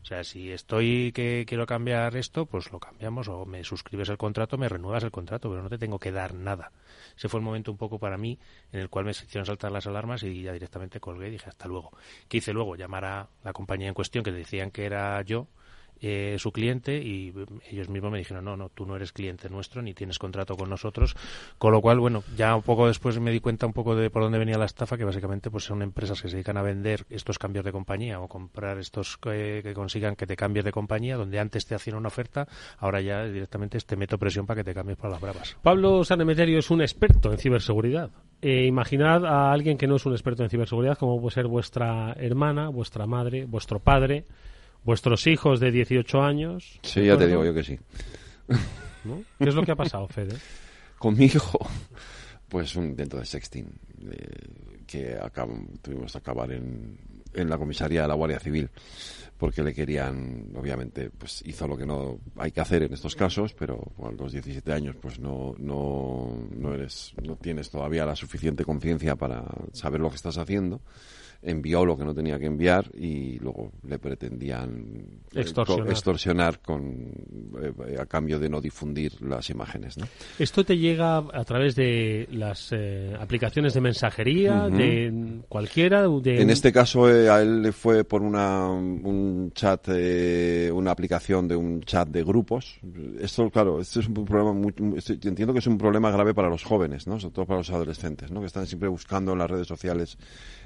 o sea, si estoy que quiero cambiar esto, pues lo cambiamos o me suscribes el contrato, me renuevas el contrato, pero no te tengo que dar nada. Ese fue el momento un poco para mí en el cual me hicieron saltar las alarmas y ya directamente colgué y dije hasta luego. ¿Qué hice luego? Llamar a la compañía en cuestión que decían que era yo eh, su cliente y ellos mismos me dijeron, no, no, tú no eres cliente nuestro ni tienes contrato con nosotros. Con lo cual, bueno, ya un poco después me di cuenta un poco de por dónde venía la estafa, que básicamente pues son empresas que se dedican a vender estos cambios de compañía o comprar estos que, consigan que te cambies de compañía, donde antes te hacían una oferta, ahora ya directamente te meto presión para que te cambies para las bravas. Pablo Sanemeterio es un experto en ciberseguridad. Eh, imaginad a alguien que no es un experto en ciberseguridad, como puede ser vuestra hermana, vuestra madre, vuestro padre, vuestros hijos de 18 años. Sí, ya te digo yo que sí. ¿Qué es lo que ha pasado, Fede? *laughs* Con mi hijo, pues un intento de sexting que tuvimos que acabar en, en la comisaría de la Guardia Civil porque le querían, obviamente, pues hizo lo que no hay que hacer en estos casos, pero a los 17 años pues no, no, no eres, no tienes todavía la suficiente conciencia para saber lo que estás haciendo envió lo que no tenía que enviar y luego le pretendían eh, extorsionar, con, eh, a cambio de no difundir las imágenes. ¿no? ¿Esto te llega a través de las eh, aplicaciones de mensajería, de cualquiera? En este caso a él le fue por una, un un chat, eh, una aplicación de un chat de grupos. Esto, claro, este es un problema muy, entiendo que es un problema grave para los jóvenes, ¿no? Sobre todo para los adolescentes, ¿no? Que están siempre buscando en las redes sociales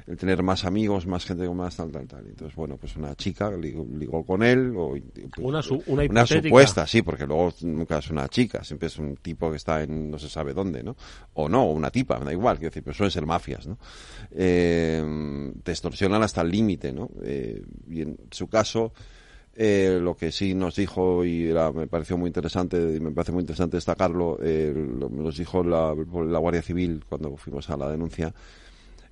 el tener más amigos, más gente con más tal, tal, tal. Entonces, bueno, pues una chica ligó, con él o una, una, una, supuesta, sí, porque luego nunca es una chica, siempre es un tipo que está en no se sabe dónde, ¿no? O no, una tipa, da igual, quiero decir, pero suelen ser mafias, ¿no? Eh, te extorsionan hasta el límite, ¿no? Eh, y en su caso, eh, lo que sí nos dijo y me pareció muy interesante y me parece muy interesante destacarlo, eh, nos dijo la, la Guardia Civil cuando fuimos a la denuncia,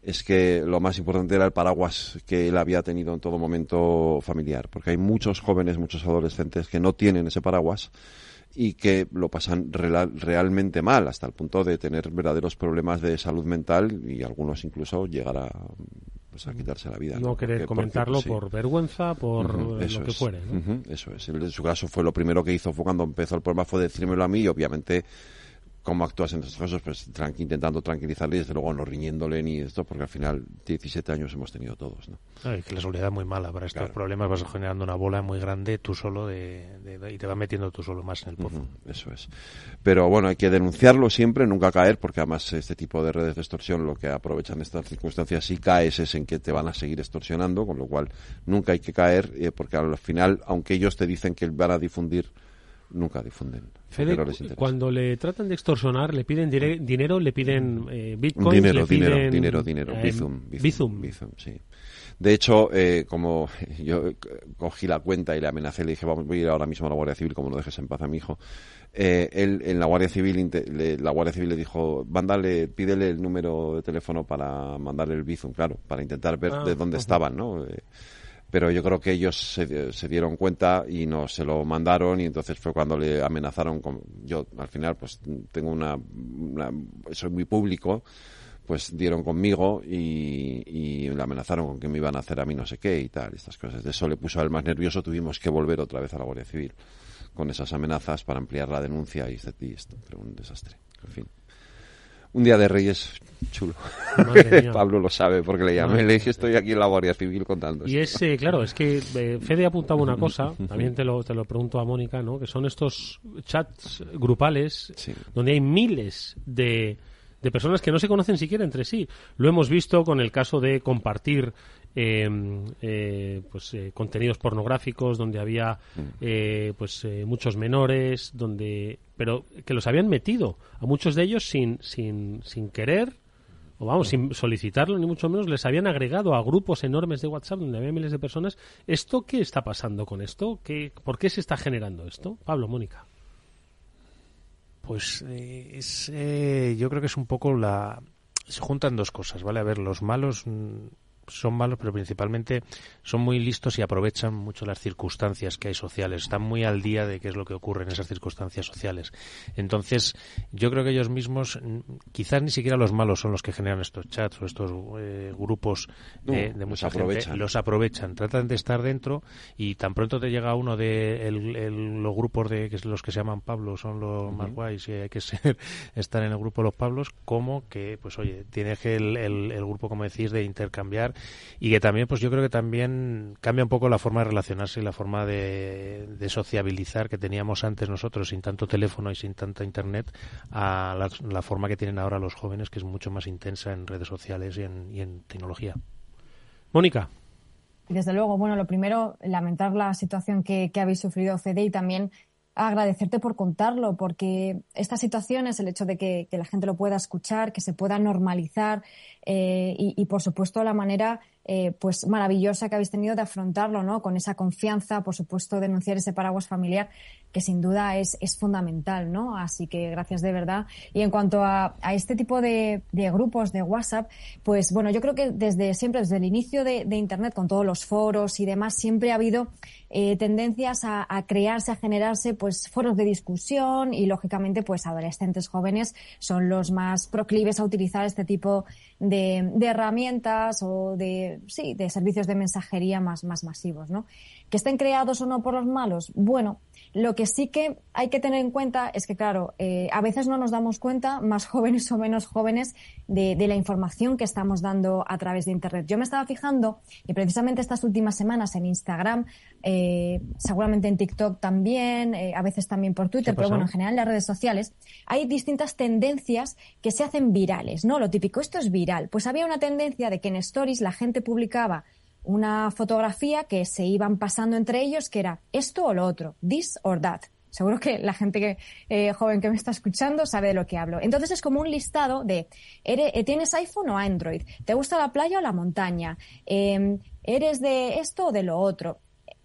es que lo más importante era el paraguas que él había tenido en todo momento familiar, porque hay muchos jóvenes, muchos adolescentes que no tienen ese paraguas y que lo pasan realmente mal, hasta el punto de tener verdaderos problemas de salud mental y algunos incluso llegar a, pues, a quitarse la vida. No, querer comentarlo por vergüenza, por lo que fuere. eso es. En su caso fue lo primero que hizo fue cuando empezó el problema, fue decírmelo a mí y obviamente cómo actúas en estos casos, pues intentando tranquilizarle y desde luego no riñéndole ni esto, porque al final 17 años hemos tenido todos. ¿no? que la soledad es muy mala para estos problemas, vas generando una bola muy grande tú solo de, y te vas metiendo tú solo más en el pozo. eso es. Pero bueno, hay que denunciarlo siempre, nunca caer, porque además este tipo de redes de extorsión lo que aprovechan estas circunstancias, si caes es en que te van a seguir extorsionando, con lo cual nunca hay que caer, eh, porque al final, aunque ellos te dicen que van a difundir nunca difunden. cuando le tratan de extorsionar, le piden dinero, le piden eh, bitcoins, dinero, le dinero, piden, dinero, dinero, eh, Bizum, Bizum, Bizum, sí. De hecho, eh, como *laughs* yo cogí la cuenta y le amenacé, le dije, vamos, voy a ir ahora mismo a la Guardia Civil, como no dejes en paz a mi hijo. Eh, él en la Guardia Civil, la Guardia Civil le dijo, mándale, pídele el número de teléfono para mandarle el Bizum, claro, para intentar ver ah, de dónde estaban, ¿no? Eh, pero yo creo que ellos se, dieron cuenta y no se lo mandaron y entonces fue cuando le amenazaron con yo al final pues tengo una, soy muy público pues dieron conmigo y, y, le amenazaron con que me iban a hacer a mí no sé qué y tal estas cosas. De eso le puso a él más nervioso tuvimos que volver otra vez a la Guardia Civil con esas amenazas para ampliar la denuncia y, esto pero un desastre en fin un día de Reyes chulo. *laughs* Pablo lo sabe porque le llamé, le dije estoy aquí en la Guardia Civil contando. Y es, eh, claro, es que eh, Fede apuntaba una cosa, *laughs* también te lo, te lo pregunto a Mónica, ¿no? Que son estos chats grupales donde hay miles de, de personas que no se conocen siquiera entre sí. Lo hemos visto con el caso de compartir pues eh, contenidos pornográficos donde había mm. eh, pues eh, muchos menores donde pero que los habían metido a muchos de ellos sin sin, sin querer o vamos sin solicitarlo ni mucho menos les habían agregado a grupos enormes de WhatsApp donde había miles de personas. Esto qué está pasando con esto ¿Qué, por qué se está generando esto Pablo Mónica. Pues es, yo creo que es un poco la se juntan dos cosas vale a ver los malos mm, son malos, pero principalmente son muy listos y aprovechan mucho las circunstancias que hay sociales. Están muy al día de qué es lo que ocurre en esas circunstancias sociales. Entonces, yo creo que ellos mismos, quizás ni siquiera los malos son los que generan estos chats o estos eh, grupos de, mucha gente. Los aprovechan, tratan de estar dentro y tan pronto te llega uno de los grupos de que los que se llaman Pablo son los más guays y hay que *laughs* ser estar en el grupo de los Pablos, como que, pues oye, tiene que el, el grupo, como decís, de intercambiar y que también, pues yo creo que también cambia un poco la forma de relacionarse y la forma de, sociabilizar que teníamos antes nosotros sin tanto teléfono y sin tanta internet a la, forma que tienen ahora los jóvenes, que es mucho más intensa en redes sociales y en, tecnología. Mónica. Desde luego, bueno, lo primero, lamentar la situación que, habéis sufrido, CD, y también agradecerte por contarlo, porque estas situaciones, el hecho de que, la gente lo pueda escuchar, que se pueda normalizar eh, y, por supuesto, la manera eh, pues maravillosa que habéis tenido de afrontarlo, ¿no? Con esa confianza, por supuesto, denunciar ese paraguas familiar, que sin duda es, es fundamental, ¿no? Así que gracias de verdad. Y en cuanto a, a este tipo de, de, grupos de WhatsApp, pues bueno, yo creo que desde siempre, desde el inicio de, de Internet, con todos los foros y demás, siempre ha habido eh, tendencias a, crearse, a generarse pues foros de discusión y lógicamente pues adolescentes jóvenes son los más proclives a utilizar este tipo de, de herramientas o de sí de servicios de mensajería más más masivos, ¿no? Que estén creados o no por los malos, bueno, lo que sí que hay que tener en cuenta es que, claro, eh, a veces no nos damos cuenta, más *laughs* jóvenes o menos jóvenes, de, la información que estamos dando a través de Internet. Yo me estaba fijando, y precisamente estas últimas semanas en Instagram, eh, seguramente en TikTok también, eh, a veces también por Twitter, pero bueno, en general en las redes sociales, hay distintas tendencias que se hacen virales, ¿no? Lo típico, esto es viral. Pues había una tendencia de que en Stories la gente publicaba una fotografía que se iban pasando entre ellos, que era esto o lo otro, this or that. Seguro que la gente que, eh, joven que me está escuchando sabe de lo que hablo. Entonces es como un listado de, eh, ¿tienes iPhone o Android? ¿Te gusta la playa o la montaña? Em, ¿Eres de esto o de lo otro?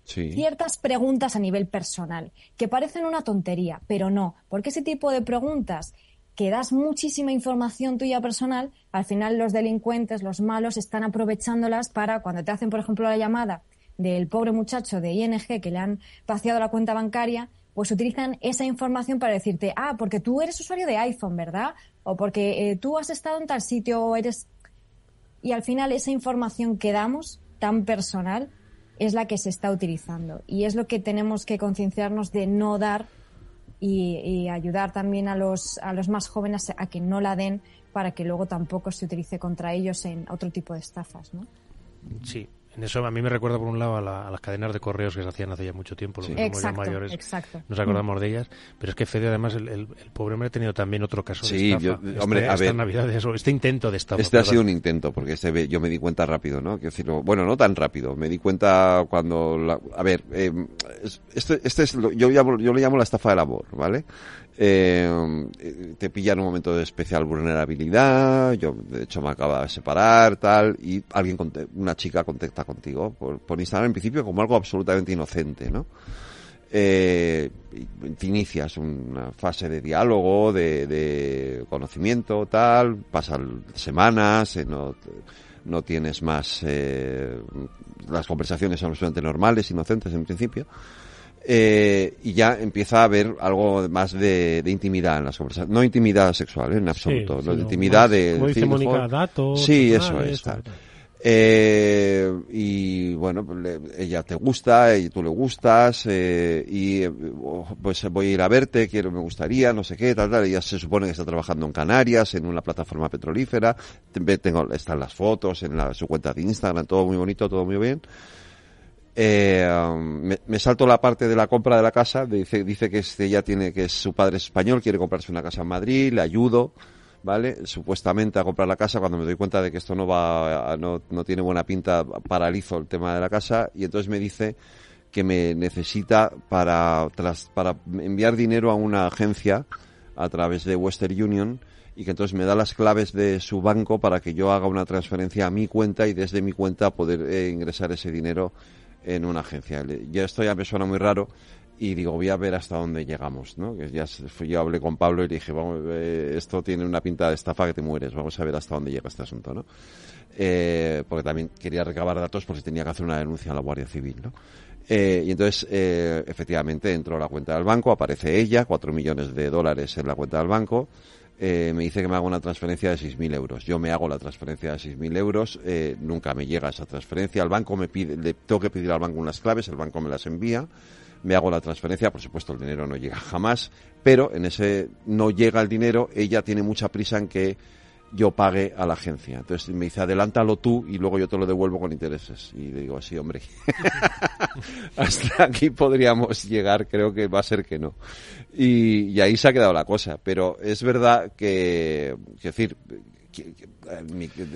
Ciertas preguntas a nivel personal, que parecen una tontería, pero no, porque ese tipo de preguntas que das muchísima información tuya personal, al final los delincuentes, los malos, están aprovechándolas para cuando te hacen, por ejemplo, la llamada del pobre muchacho de ING que le han vaciado la cuenta bancaria, pues utilizan esa información para decirte, ah, porque tú eres usuario de iPhone, ¿verdad? O porque eh, tú has estado en tal sitio o eres... Y al final esa información que damos, tan personal, es la que se está utilizando. Y es lo que tenemos que concienciarnos de no dar y, ayudar también a los, a los más jóvenes a que no la den para que luego tampoco se utilice contra ellos en otro tipo de estafas, ¿no? Sí, en eso a mí me recuerda por un lado a, las cadenas de correos que se hacían hace ya mucho tiempo, los exacto, mayores exacto. nos acordamos de ellas, pero es que Fede además el, pobre hombre ha tenido también otro caso de estafa. Yo, este, hombre, a ver, este intento de estafa. Este ha sido un intento porque este, yo me di cuenta rápido, ¿no? Quiero decirlo, bueno, no tan rápido, me di cuenta cuando, a ver, eh, este, este es, yo, llamo, yo le llamo la estafa del amor, ¿vale? Eh, te pilla en un momento de especial vulnerabilidad, yo de hecho me acaba de separar, tal, y alguien, una chica contacta contigo por, por Instagram en principio como algo absolutamente inocente, ¿no? Eh, te inicias una fase de diálogo, de, de conocimiento, tal, pasan semanas, eh, no, no tienes más, eh, las conversaciones son absolutamente normales, inocentes en principio, eh, y ya empieza a haber algo más de, intimidad en las conversaciones. No intimidad sexual, ¿eh? en absoluto. de intimidad de... Como dice Mónica, datos... Sí, eso es. Eh, y bueno, ella te gusta, y tú le gustas, eh, y pues voy a ir a verte, quiero, me gustaría, no sé qué, tal, tal. Ella se supone que está trabajando en Canarias, en una plataforma petrolífera. Tengo, están las fotos en la, su cuenta de Instagram, todo muy bonito, todo muy bien. Eh, me, me, salto la parte de la compra de la casa, dice, dice que ella tiene, que su padre es español, quiere comprarse una casa en Madrid, le ayudo, ¿vale? Supuestamente a comprar la casa, cuando me doy cuenta de que esto no va, no, no tiene buena pinta, paralizo el tema de la casa y entonces me dice que me necesita para, tras, para enviar dinero a una agencia a través de Western Union y que entonces me da las claves de su banco para que yo haga una transferencia a mi cuenta y desde mi cuenta poder eh, ingresar ese dinero en una agencia. Ya esto ya me suena muy raro y digo, voy a ver hasta dónde llegamos, ¿no? Que ya yo hablé con Pablo y le dije, vamos, eh, esto tiene una pinta de estafa que te mueres, vamos a ver hasta dónde llega este asunto, ¿no? Eh, porque también quería recabar datos porque tenía que hacer una denuncia a la Guardia Civil, ¿no? Eh, y entonces, eh, efectivamente, entro a la cuenta del banco, aparece ella, cuatro millones de dólares en la cuenta del banco, eh, me dice que me haga una transferencia de 6.000 euros. Yo me hago la transferencia de 6.000 euros, eh, nunca me llega esa transferencia. El banco me pide, le tengo que pedir al banco unas claves, el banco me las envía, me hago la transferencia, por supuesto el dinero no llega jamás, pero en ese no llega el dinero, ella tiene mucha prisa en que yo pague a la agencia. Entonces me dice, adelántalo tú y luego yo te lo devuelvo con intereses. Y le digo, sí, hombre, *laughs* hasta aquí podríamos llegar, creo que va a ser que no. Y, ahí se ha quedado la cosa. Pero es verdad que, que decir,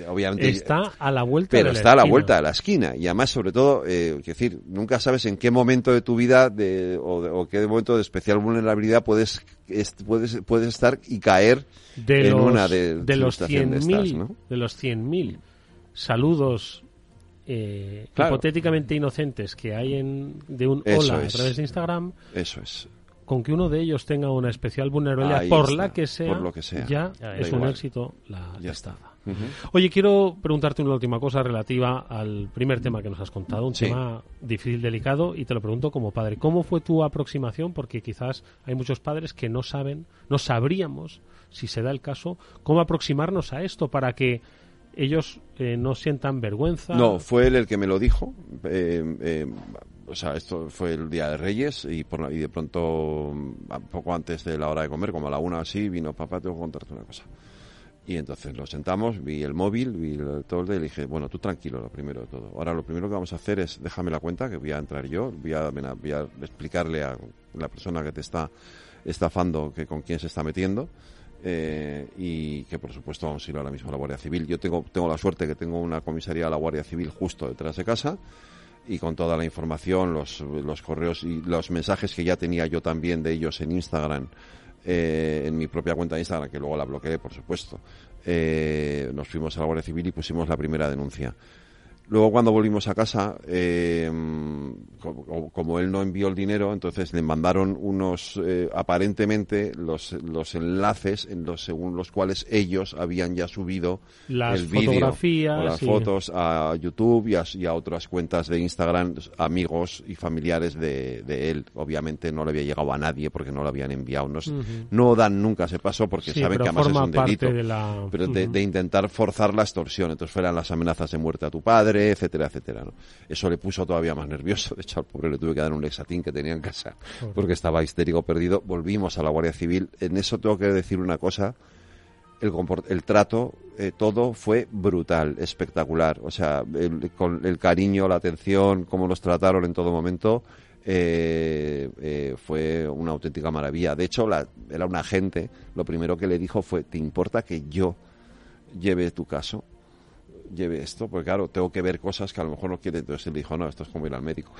obviamente está a la vuelta pero está a la vuelta de la esquina y además sobre todo eh, decir nunca sabes en qué momento de tu vida de, o, qué momento de especial vulnerabilidad puedes puedes puedes estar y caer de en los, una de, de los 100.000 de los 100.000 saludos eh, hipotéticamente inocentes que hay en de un hola a través de Instagram eso es con que uno de ellos tenga una especial vulnerabilidad por la que sea, lo que sea. ya es un éxito la estafa. Oye, quiero preguntarte una última cosa relativa al primer tema que nos has contado, un Sí. tema difícil, delicado, y te lo pregunto como padre. ¿Cómo fue tu aproximación? Porque quizás hay muchos padres que no saben, no sabríamos, si se da el caso, cómo aproximarnos a esto para que ellos eh, no sientan vergüenza. No, fue él el que me lo dijo. eh, eh, o sea, esto fue el día de Reyes y, por, la- y de pronto, a poco antes de la hora de comer, como a la una así, vino papá, tengo que contarte una cosa. Y entonces lo sentamos, vi el móvil, vi el- todo y dije, bueno, tú tranquilo, lo primero de todo. Ahora lo primero que vamos a hacer es, déjame la cuenta, que voy a entrar yo, voy a, a explicarle a la persona que te está estafando que con quién se está metiendo. eh, y que por supuesto vamos a ir ahora mismo a la Guardia Civil. Yo tengo, tengo la suerte que tengo una comisaría de la Guardia Civil justo detrás de casa y con toda la información, los, los correos y los mensajes que ya tenía yo también de ellos en Instagram, eh, en mi propia cuenta de Instagram, que luego la bloqueé, por supuesto, eh, nos fuimos a la Guardia Civil y pusimos la primera denuncia. Luego cuando volvimos a casa, eh, como, como él no envió el dinero, entonces le mandaron unos, eh, aparentemente, los, los enlaces en los, según los cuales ellos habían ya subido Las el vídeo fotografías o las fotos a YouTube y a, y a otras cuentas de Instagram, amigos y familiares de, de él. Obviamente no le había llegado a nadie porque no lo habían enviado. No, no dan nunca ese paso porque Sí, saben que además es un delito. de la- Pero de intentar forzar la extorsión. Entonces fueran las amenazas de muerte a tu padre, etcétera, etcétera. ¿no? Eso le puso todavía más nervioso. De hecho, al pobre le tuve que dar un lexatín que tenía en casa porque estaba histérico perdido. Volvimos a la Guardia Civil. En eso tengo que decir una cosa. El, el trato, eh, todo fue brutal, espectacular. O sea, el, con el cariño, la atención, cómo nos trataron en todo momento, eh, eh, fue una auténtica maravilla. De hecho, la- era un agente, lo primero que le dijo fue, ¿te importa que yo lleve tu caso? Lleve esto, porque claro, tengo que ver cosas que a lo mejor no quiere. Entonces él dijo, no, esto es como ir al médico.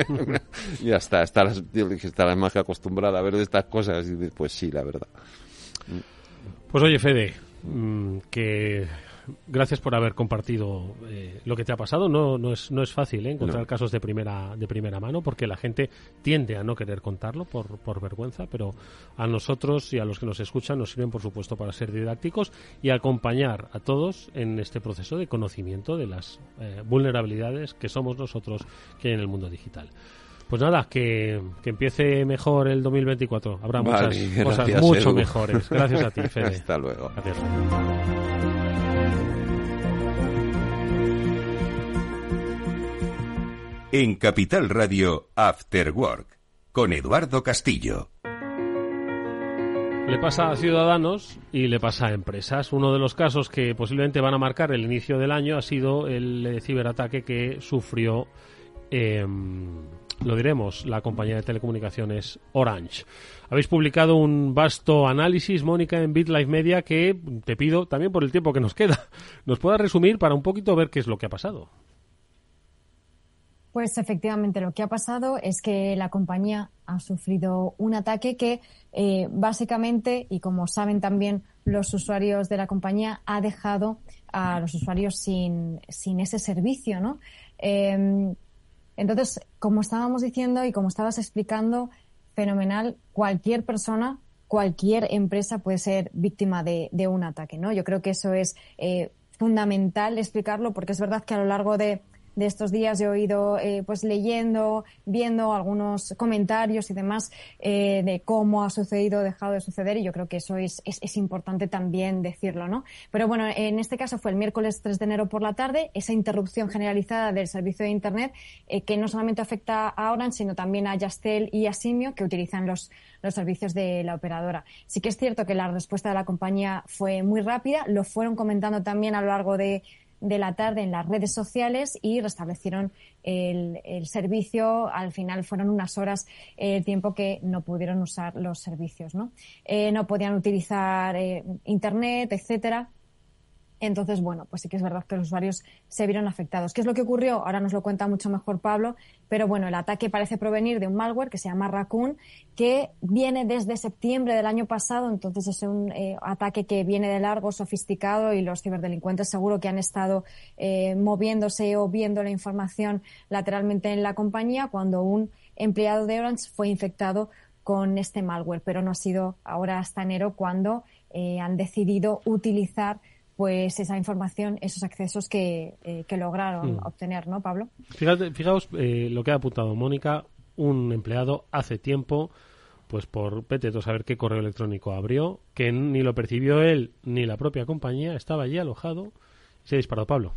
*laughs* ya está, estarás, estarás más que acostumbrada a ver estas cosas. Y pues sí, la verdad. Pues oye, Fede, mm, que gracias por haber compartido eh, lo que te ha pasado. No, no, es, no es fácil ¿eh? encontrar No. casos de primera, de primera mano porque la gente tiende a no querer contarlo por, por vergüenza, pero a nosotros y a los que nos escuchan nos sirven, por supuesto, para ser didácticos y acompañar a todos en este proceso de conocimiento de las eh, vulnerabilidades que somos nosotros que hay en el mundo digital. Pues nada, que, que empiece mejor el 2024. Habrá Vale, muchas cosas mucho mejores. Gracias a ti, *laughs* Fede. Hasta luego. Gracias. En Capital Radio After Work con Eduardo Castillo. Le pasa a ciudadanos y le pasa a empresas. Uno de los casos que posiblemente van a marcar el inicio del año ha sido el eh, ciberataque que sufrió, eh, lo diremos, la compañía de telecomunicaciones Orange. Habéis publicado un vasto análisis, Mónica, en BitLife Media que te pido, también por el tiempo que nos queda, *laughs* nos pueda resumir para un poquito ver qué es lo que ha pasado. Pues efectivamente lo que ha pasado es que la compañía ha sufrido un ataque que eh, básicamente, y como saben también los usuarios de la compañía, ha dejado a los usuarios sin, sin ese servicio, ¿no? Eh, entonces, como estábamos diciendo y como estabas explicando, fenomenal, cualquier persona, cualquier empresa puede ser víctima de, de un ataque, ¿no? Yo creo que eso es eh, fundamental explicarlo porque es verdad que a lo largo de de estos días yo he ido eh, pues leyendo, viendo algunos comentarios y demás eh, de cómo ha sucedido, dejado de suceder y yo creo que eso es, es, importante también decirlo, ¿no? Pero bueno, en este caso fue el miércoles 3 de enero por la tarde, esa interrupción generalizada del servicio de Internet eh, que no solamente afecta a Orange, sino también a Yastel y a Simio que utilizan los, los servicios de la operadora. Sí que es cierto que la respuesta de la compañía fue muy rápida, lo fueron comentando también a lo largo de de la tarde en las redes sociales y restablecieron el, el servicio. Al final fueron unas horas eh, el tiempo que no pudieron usar los servicios, ¿no? Eh, no podían utilizar eh, internet, etcétera. Entonces, bueno, pues sí que es verdad que los usuarios se vieron afectados. ¿Qué es lo que ocurrió? Ahora nos lo cuenta mucho mejor Pablo, pero bueno, el ataque parece provenir de un malware que se llama Raccoon, que viene desde septiembre del año pasado, entonces es un eh, ataque que viene de largo, sofisticado y los ciberdelincuentes seguro que han estado eh, moviéndose o viendo la información lateralmente en la compañía cuando un empleado de Orange fue infectado con este malware, pero no ha sido ahora hasta enero cuando eh, han decidido utilizar pues esa información, esos accesos que, eh, que lograron mm. obtener, ¿no, Pablo? Fíjate, fijaos eh, lo que ha apuntado Mónica, un empleado hace tiempo, pues por vete a saber qué correo electrónico abrió, que ni lo percibió él ni la propia compañía, estaba allí alojado, se ha disparado Pablo.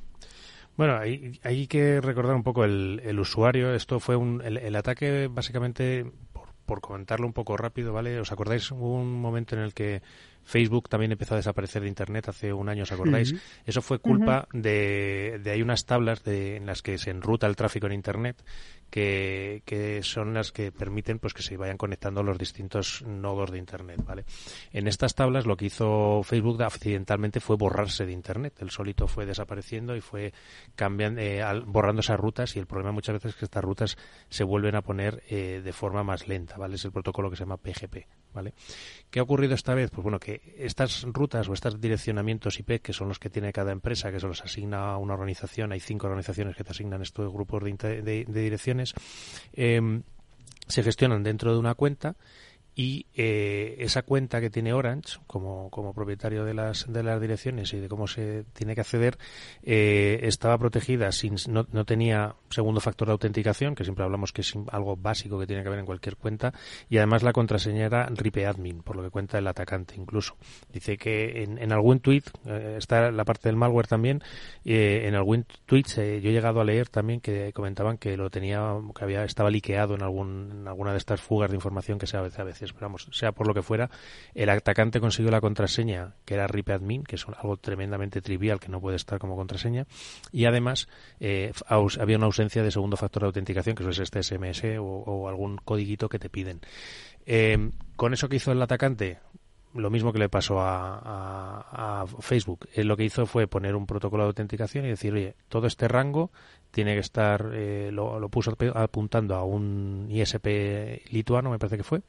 Bueno, hay, hay que recordar un poco el, el usuario. Esto fue un, el, el ataque básicamente, por, por comentarlo un poco rápido, ¿vale? ¿Os acordáis un momento en el que Facebook también empezó a desaparecer de Internet hace un año, ¿os acordáis? Eso fue culpa de, de, hay unas tablas de, en las que se enruta el tráfico en Internet que, que, son las que permiten pues que se vayan conectando los distintos nodos de Internet, ¿vale? En estas tablas lo que hizo Facebook accidentalmente fue borrarse de Internet. El solito fue desapareciendo y fue cambiando, eh, borrando esas rutas y el problema muchas veces es que estas rutas se vuelven a poner eh, de forma más lenta, ¿vale? Es el protocolo que se llama PGP, ¿vale? ¿Qué ha ocurrido esta vez? Pues bueno, que estas rutas o estos direccionamientos IP, que son los que tiene cada empresa, que se los asigna una organización, hay cinco organizaciones que te asignan estos grupos de, direcciones, Em, se gestionan dentro de una cuenta y eh, esa cuenta que tiene Orange como, como propietario de las, de las direcciones y de cómo se tiene que acceder eh, estaba protegida sin no, no, tenía segundo factor de autenticación que siempre hablamos que es algo básico que tiene que haber en cualquier cuenta y además la contraseña era ripeadmin por lo que cuenta el atacante incluso. Dice que en, algún tweet eh, está la parte del malware también eh, en algún tweet yo he llegado a leer también que comentaban que lo tenía que había estaba liqueado en algún en alguna de estas fugas de información que se a veces, esperamos sea por lo que fuera, el atacante consiguió la contraseña, que era ripadmin, que es algo tremendamente trivial que no puede estar como contraseña, y además eh, había una ausencia de segundo factor de autenticación, que es este SMS o, o algún codiguito que te piden. Eh, con eso que hizo el atacante, lo mismo que le pasó a, a, a Facebook. Él lo que hizo fue poner un protocolo de autenticación y decir, oye, todo este rango tiene que estar, eh, lo, lo, puso apuntando a un ISP lituano, me parece que fue,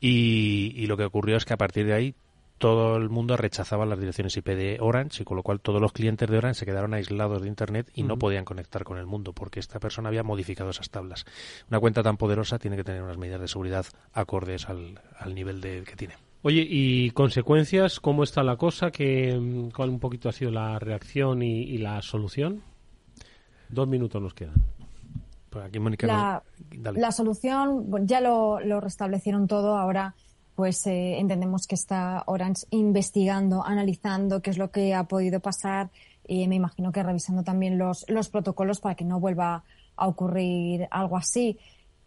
y, y, lo que ocurrió es que a partir de ahí todo el mundo rechazaba las direcciones IP de Orange y con lo cual todos los clientes de Orange se quedaron aislados de Internet y uh -huh. no podían conectar con el mundo porque esta persona había modificado esas tablas. Una cuenta tan poderosa tiene que tener unas medidas de seguridad acordes al, al nivel de, que tiene. Oye, ¿y consecuencias? ¿Cómo está la cosa? ¿Qué, ¿Cuál un poquito ha sido la reacción y, y la solución? Dos minutos nos quedan. Pues aquí, Mónica, la, no... la, solución, ya lo, lo, restablecieron todo. Ahora, pues eh, entendemos que está Orange investigando, analizando qué es lo que ha podido pasar y me imagino que revisando también los, los protocolos para que no vuelva a ocurrir algo así.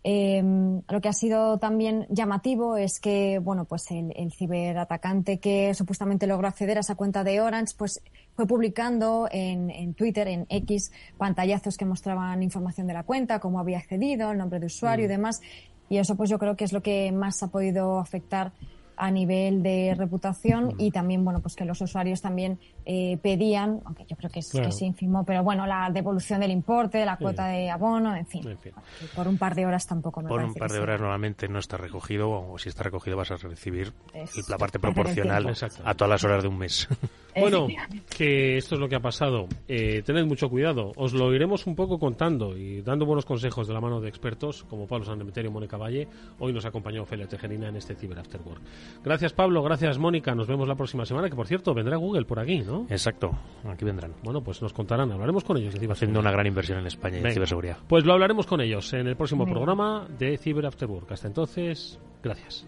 Eh, lo que ha sido también llamativo es que, bueno, pues el, el, ciberatacante que supuestamente logró acceder a esa cuenta de Orange, pues fue publicando en, en, Twitter, en X, pantallazos que mostraban información de la cuenta, cómo había accedido, el nombre de usuario mm. y demás. Y eso, pues yo creo que es lo que más ha podido afectar a nivel de reputación y también, bueno, pues que los usuarios también eh, pedían, aunque yo creo que es, claro. que es ínfimo, pero bueno, la devolución del importe, la cuota sí. de abono, en fin, en fin. Por un par de horas tampoco me Por un par de horas normalmente no está recogido, o si está recogido vas a recibir es, la parte proporcional a todas las horas de un mes. *laughs* Bueno, que esto es lo que ha pasado. Eh, tened mucho cuidado. Os lo iremos un poco contando y dando buenos consejos de la mano de expertos como Pablo Sanemeterio y Mónica Valle. Hoy nos acompañó Ophelia Tejerina en este Cyber After Work. Gracias, Pablo. Gracias, Mónica. Nos vemos la próxima semana, que por cierto, vendrá Google por aquí, ¿no? Exacto. Aquí vendrán. Bueno, pues nos contarán. Hablaremos con ellos. De Haciendo una gran inversión en España en Venga. ciberseguridad. Pues lo hablaremos con ellos en el próximo Venga. programa de Cyber After Work. Hasta entonces, gracias.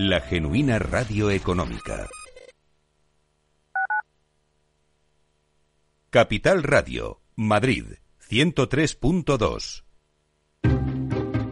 La genuina radio económica. Capital Radio, Madrid, 103.2.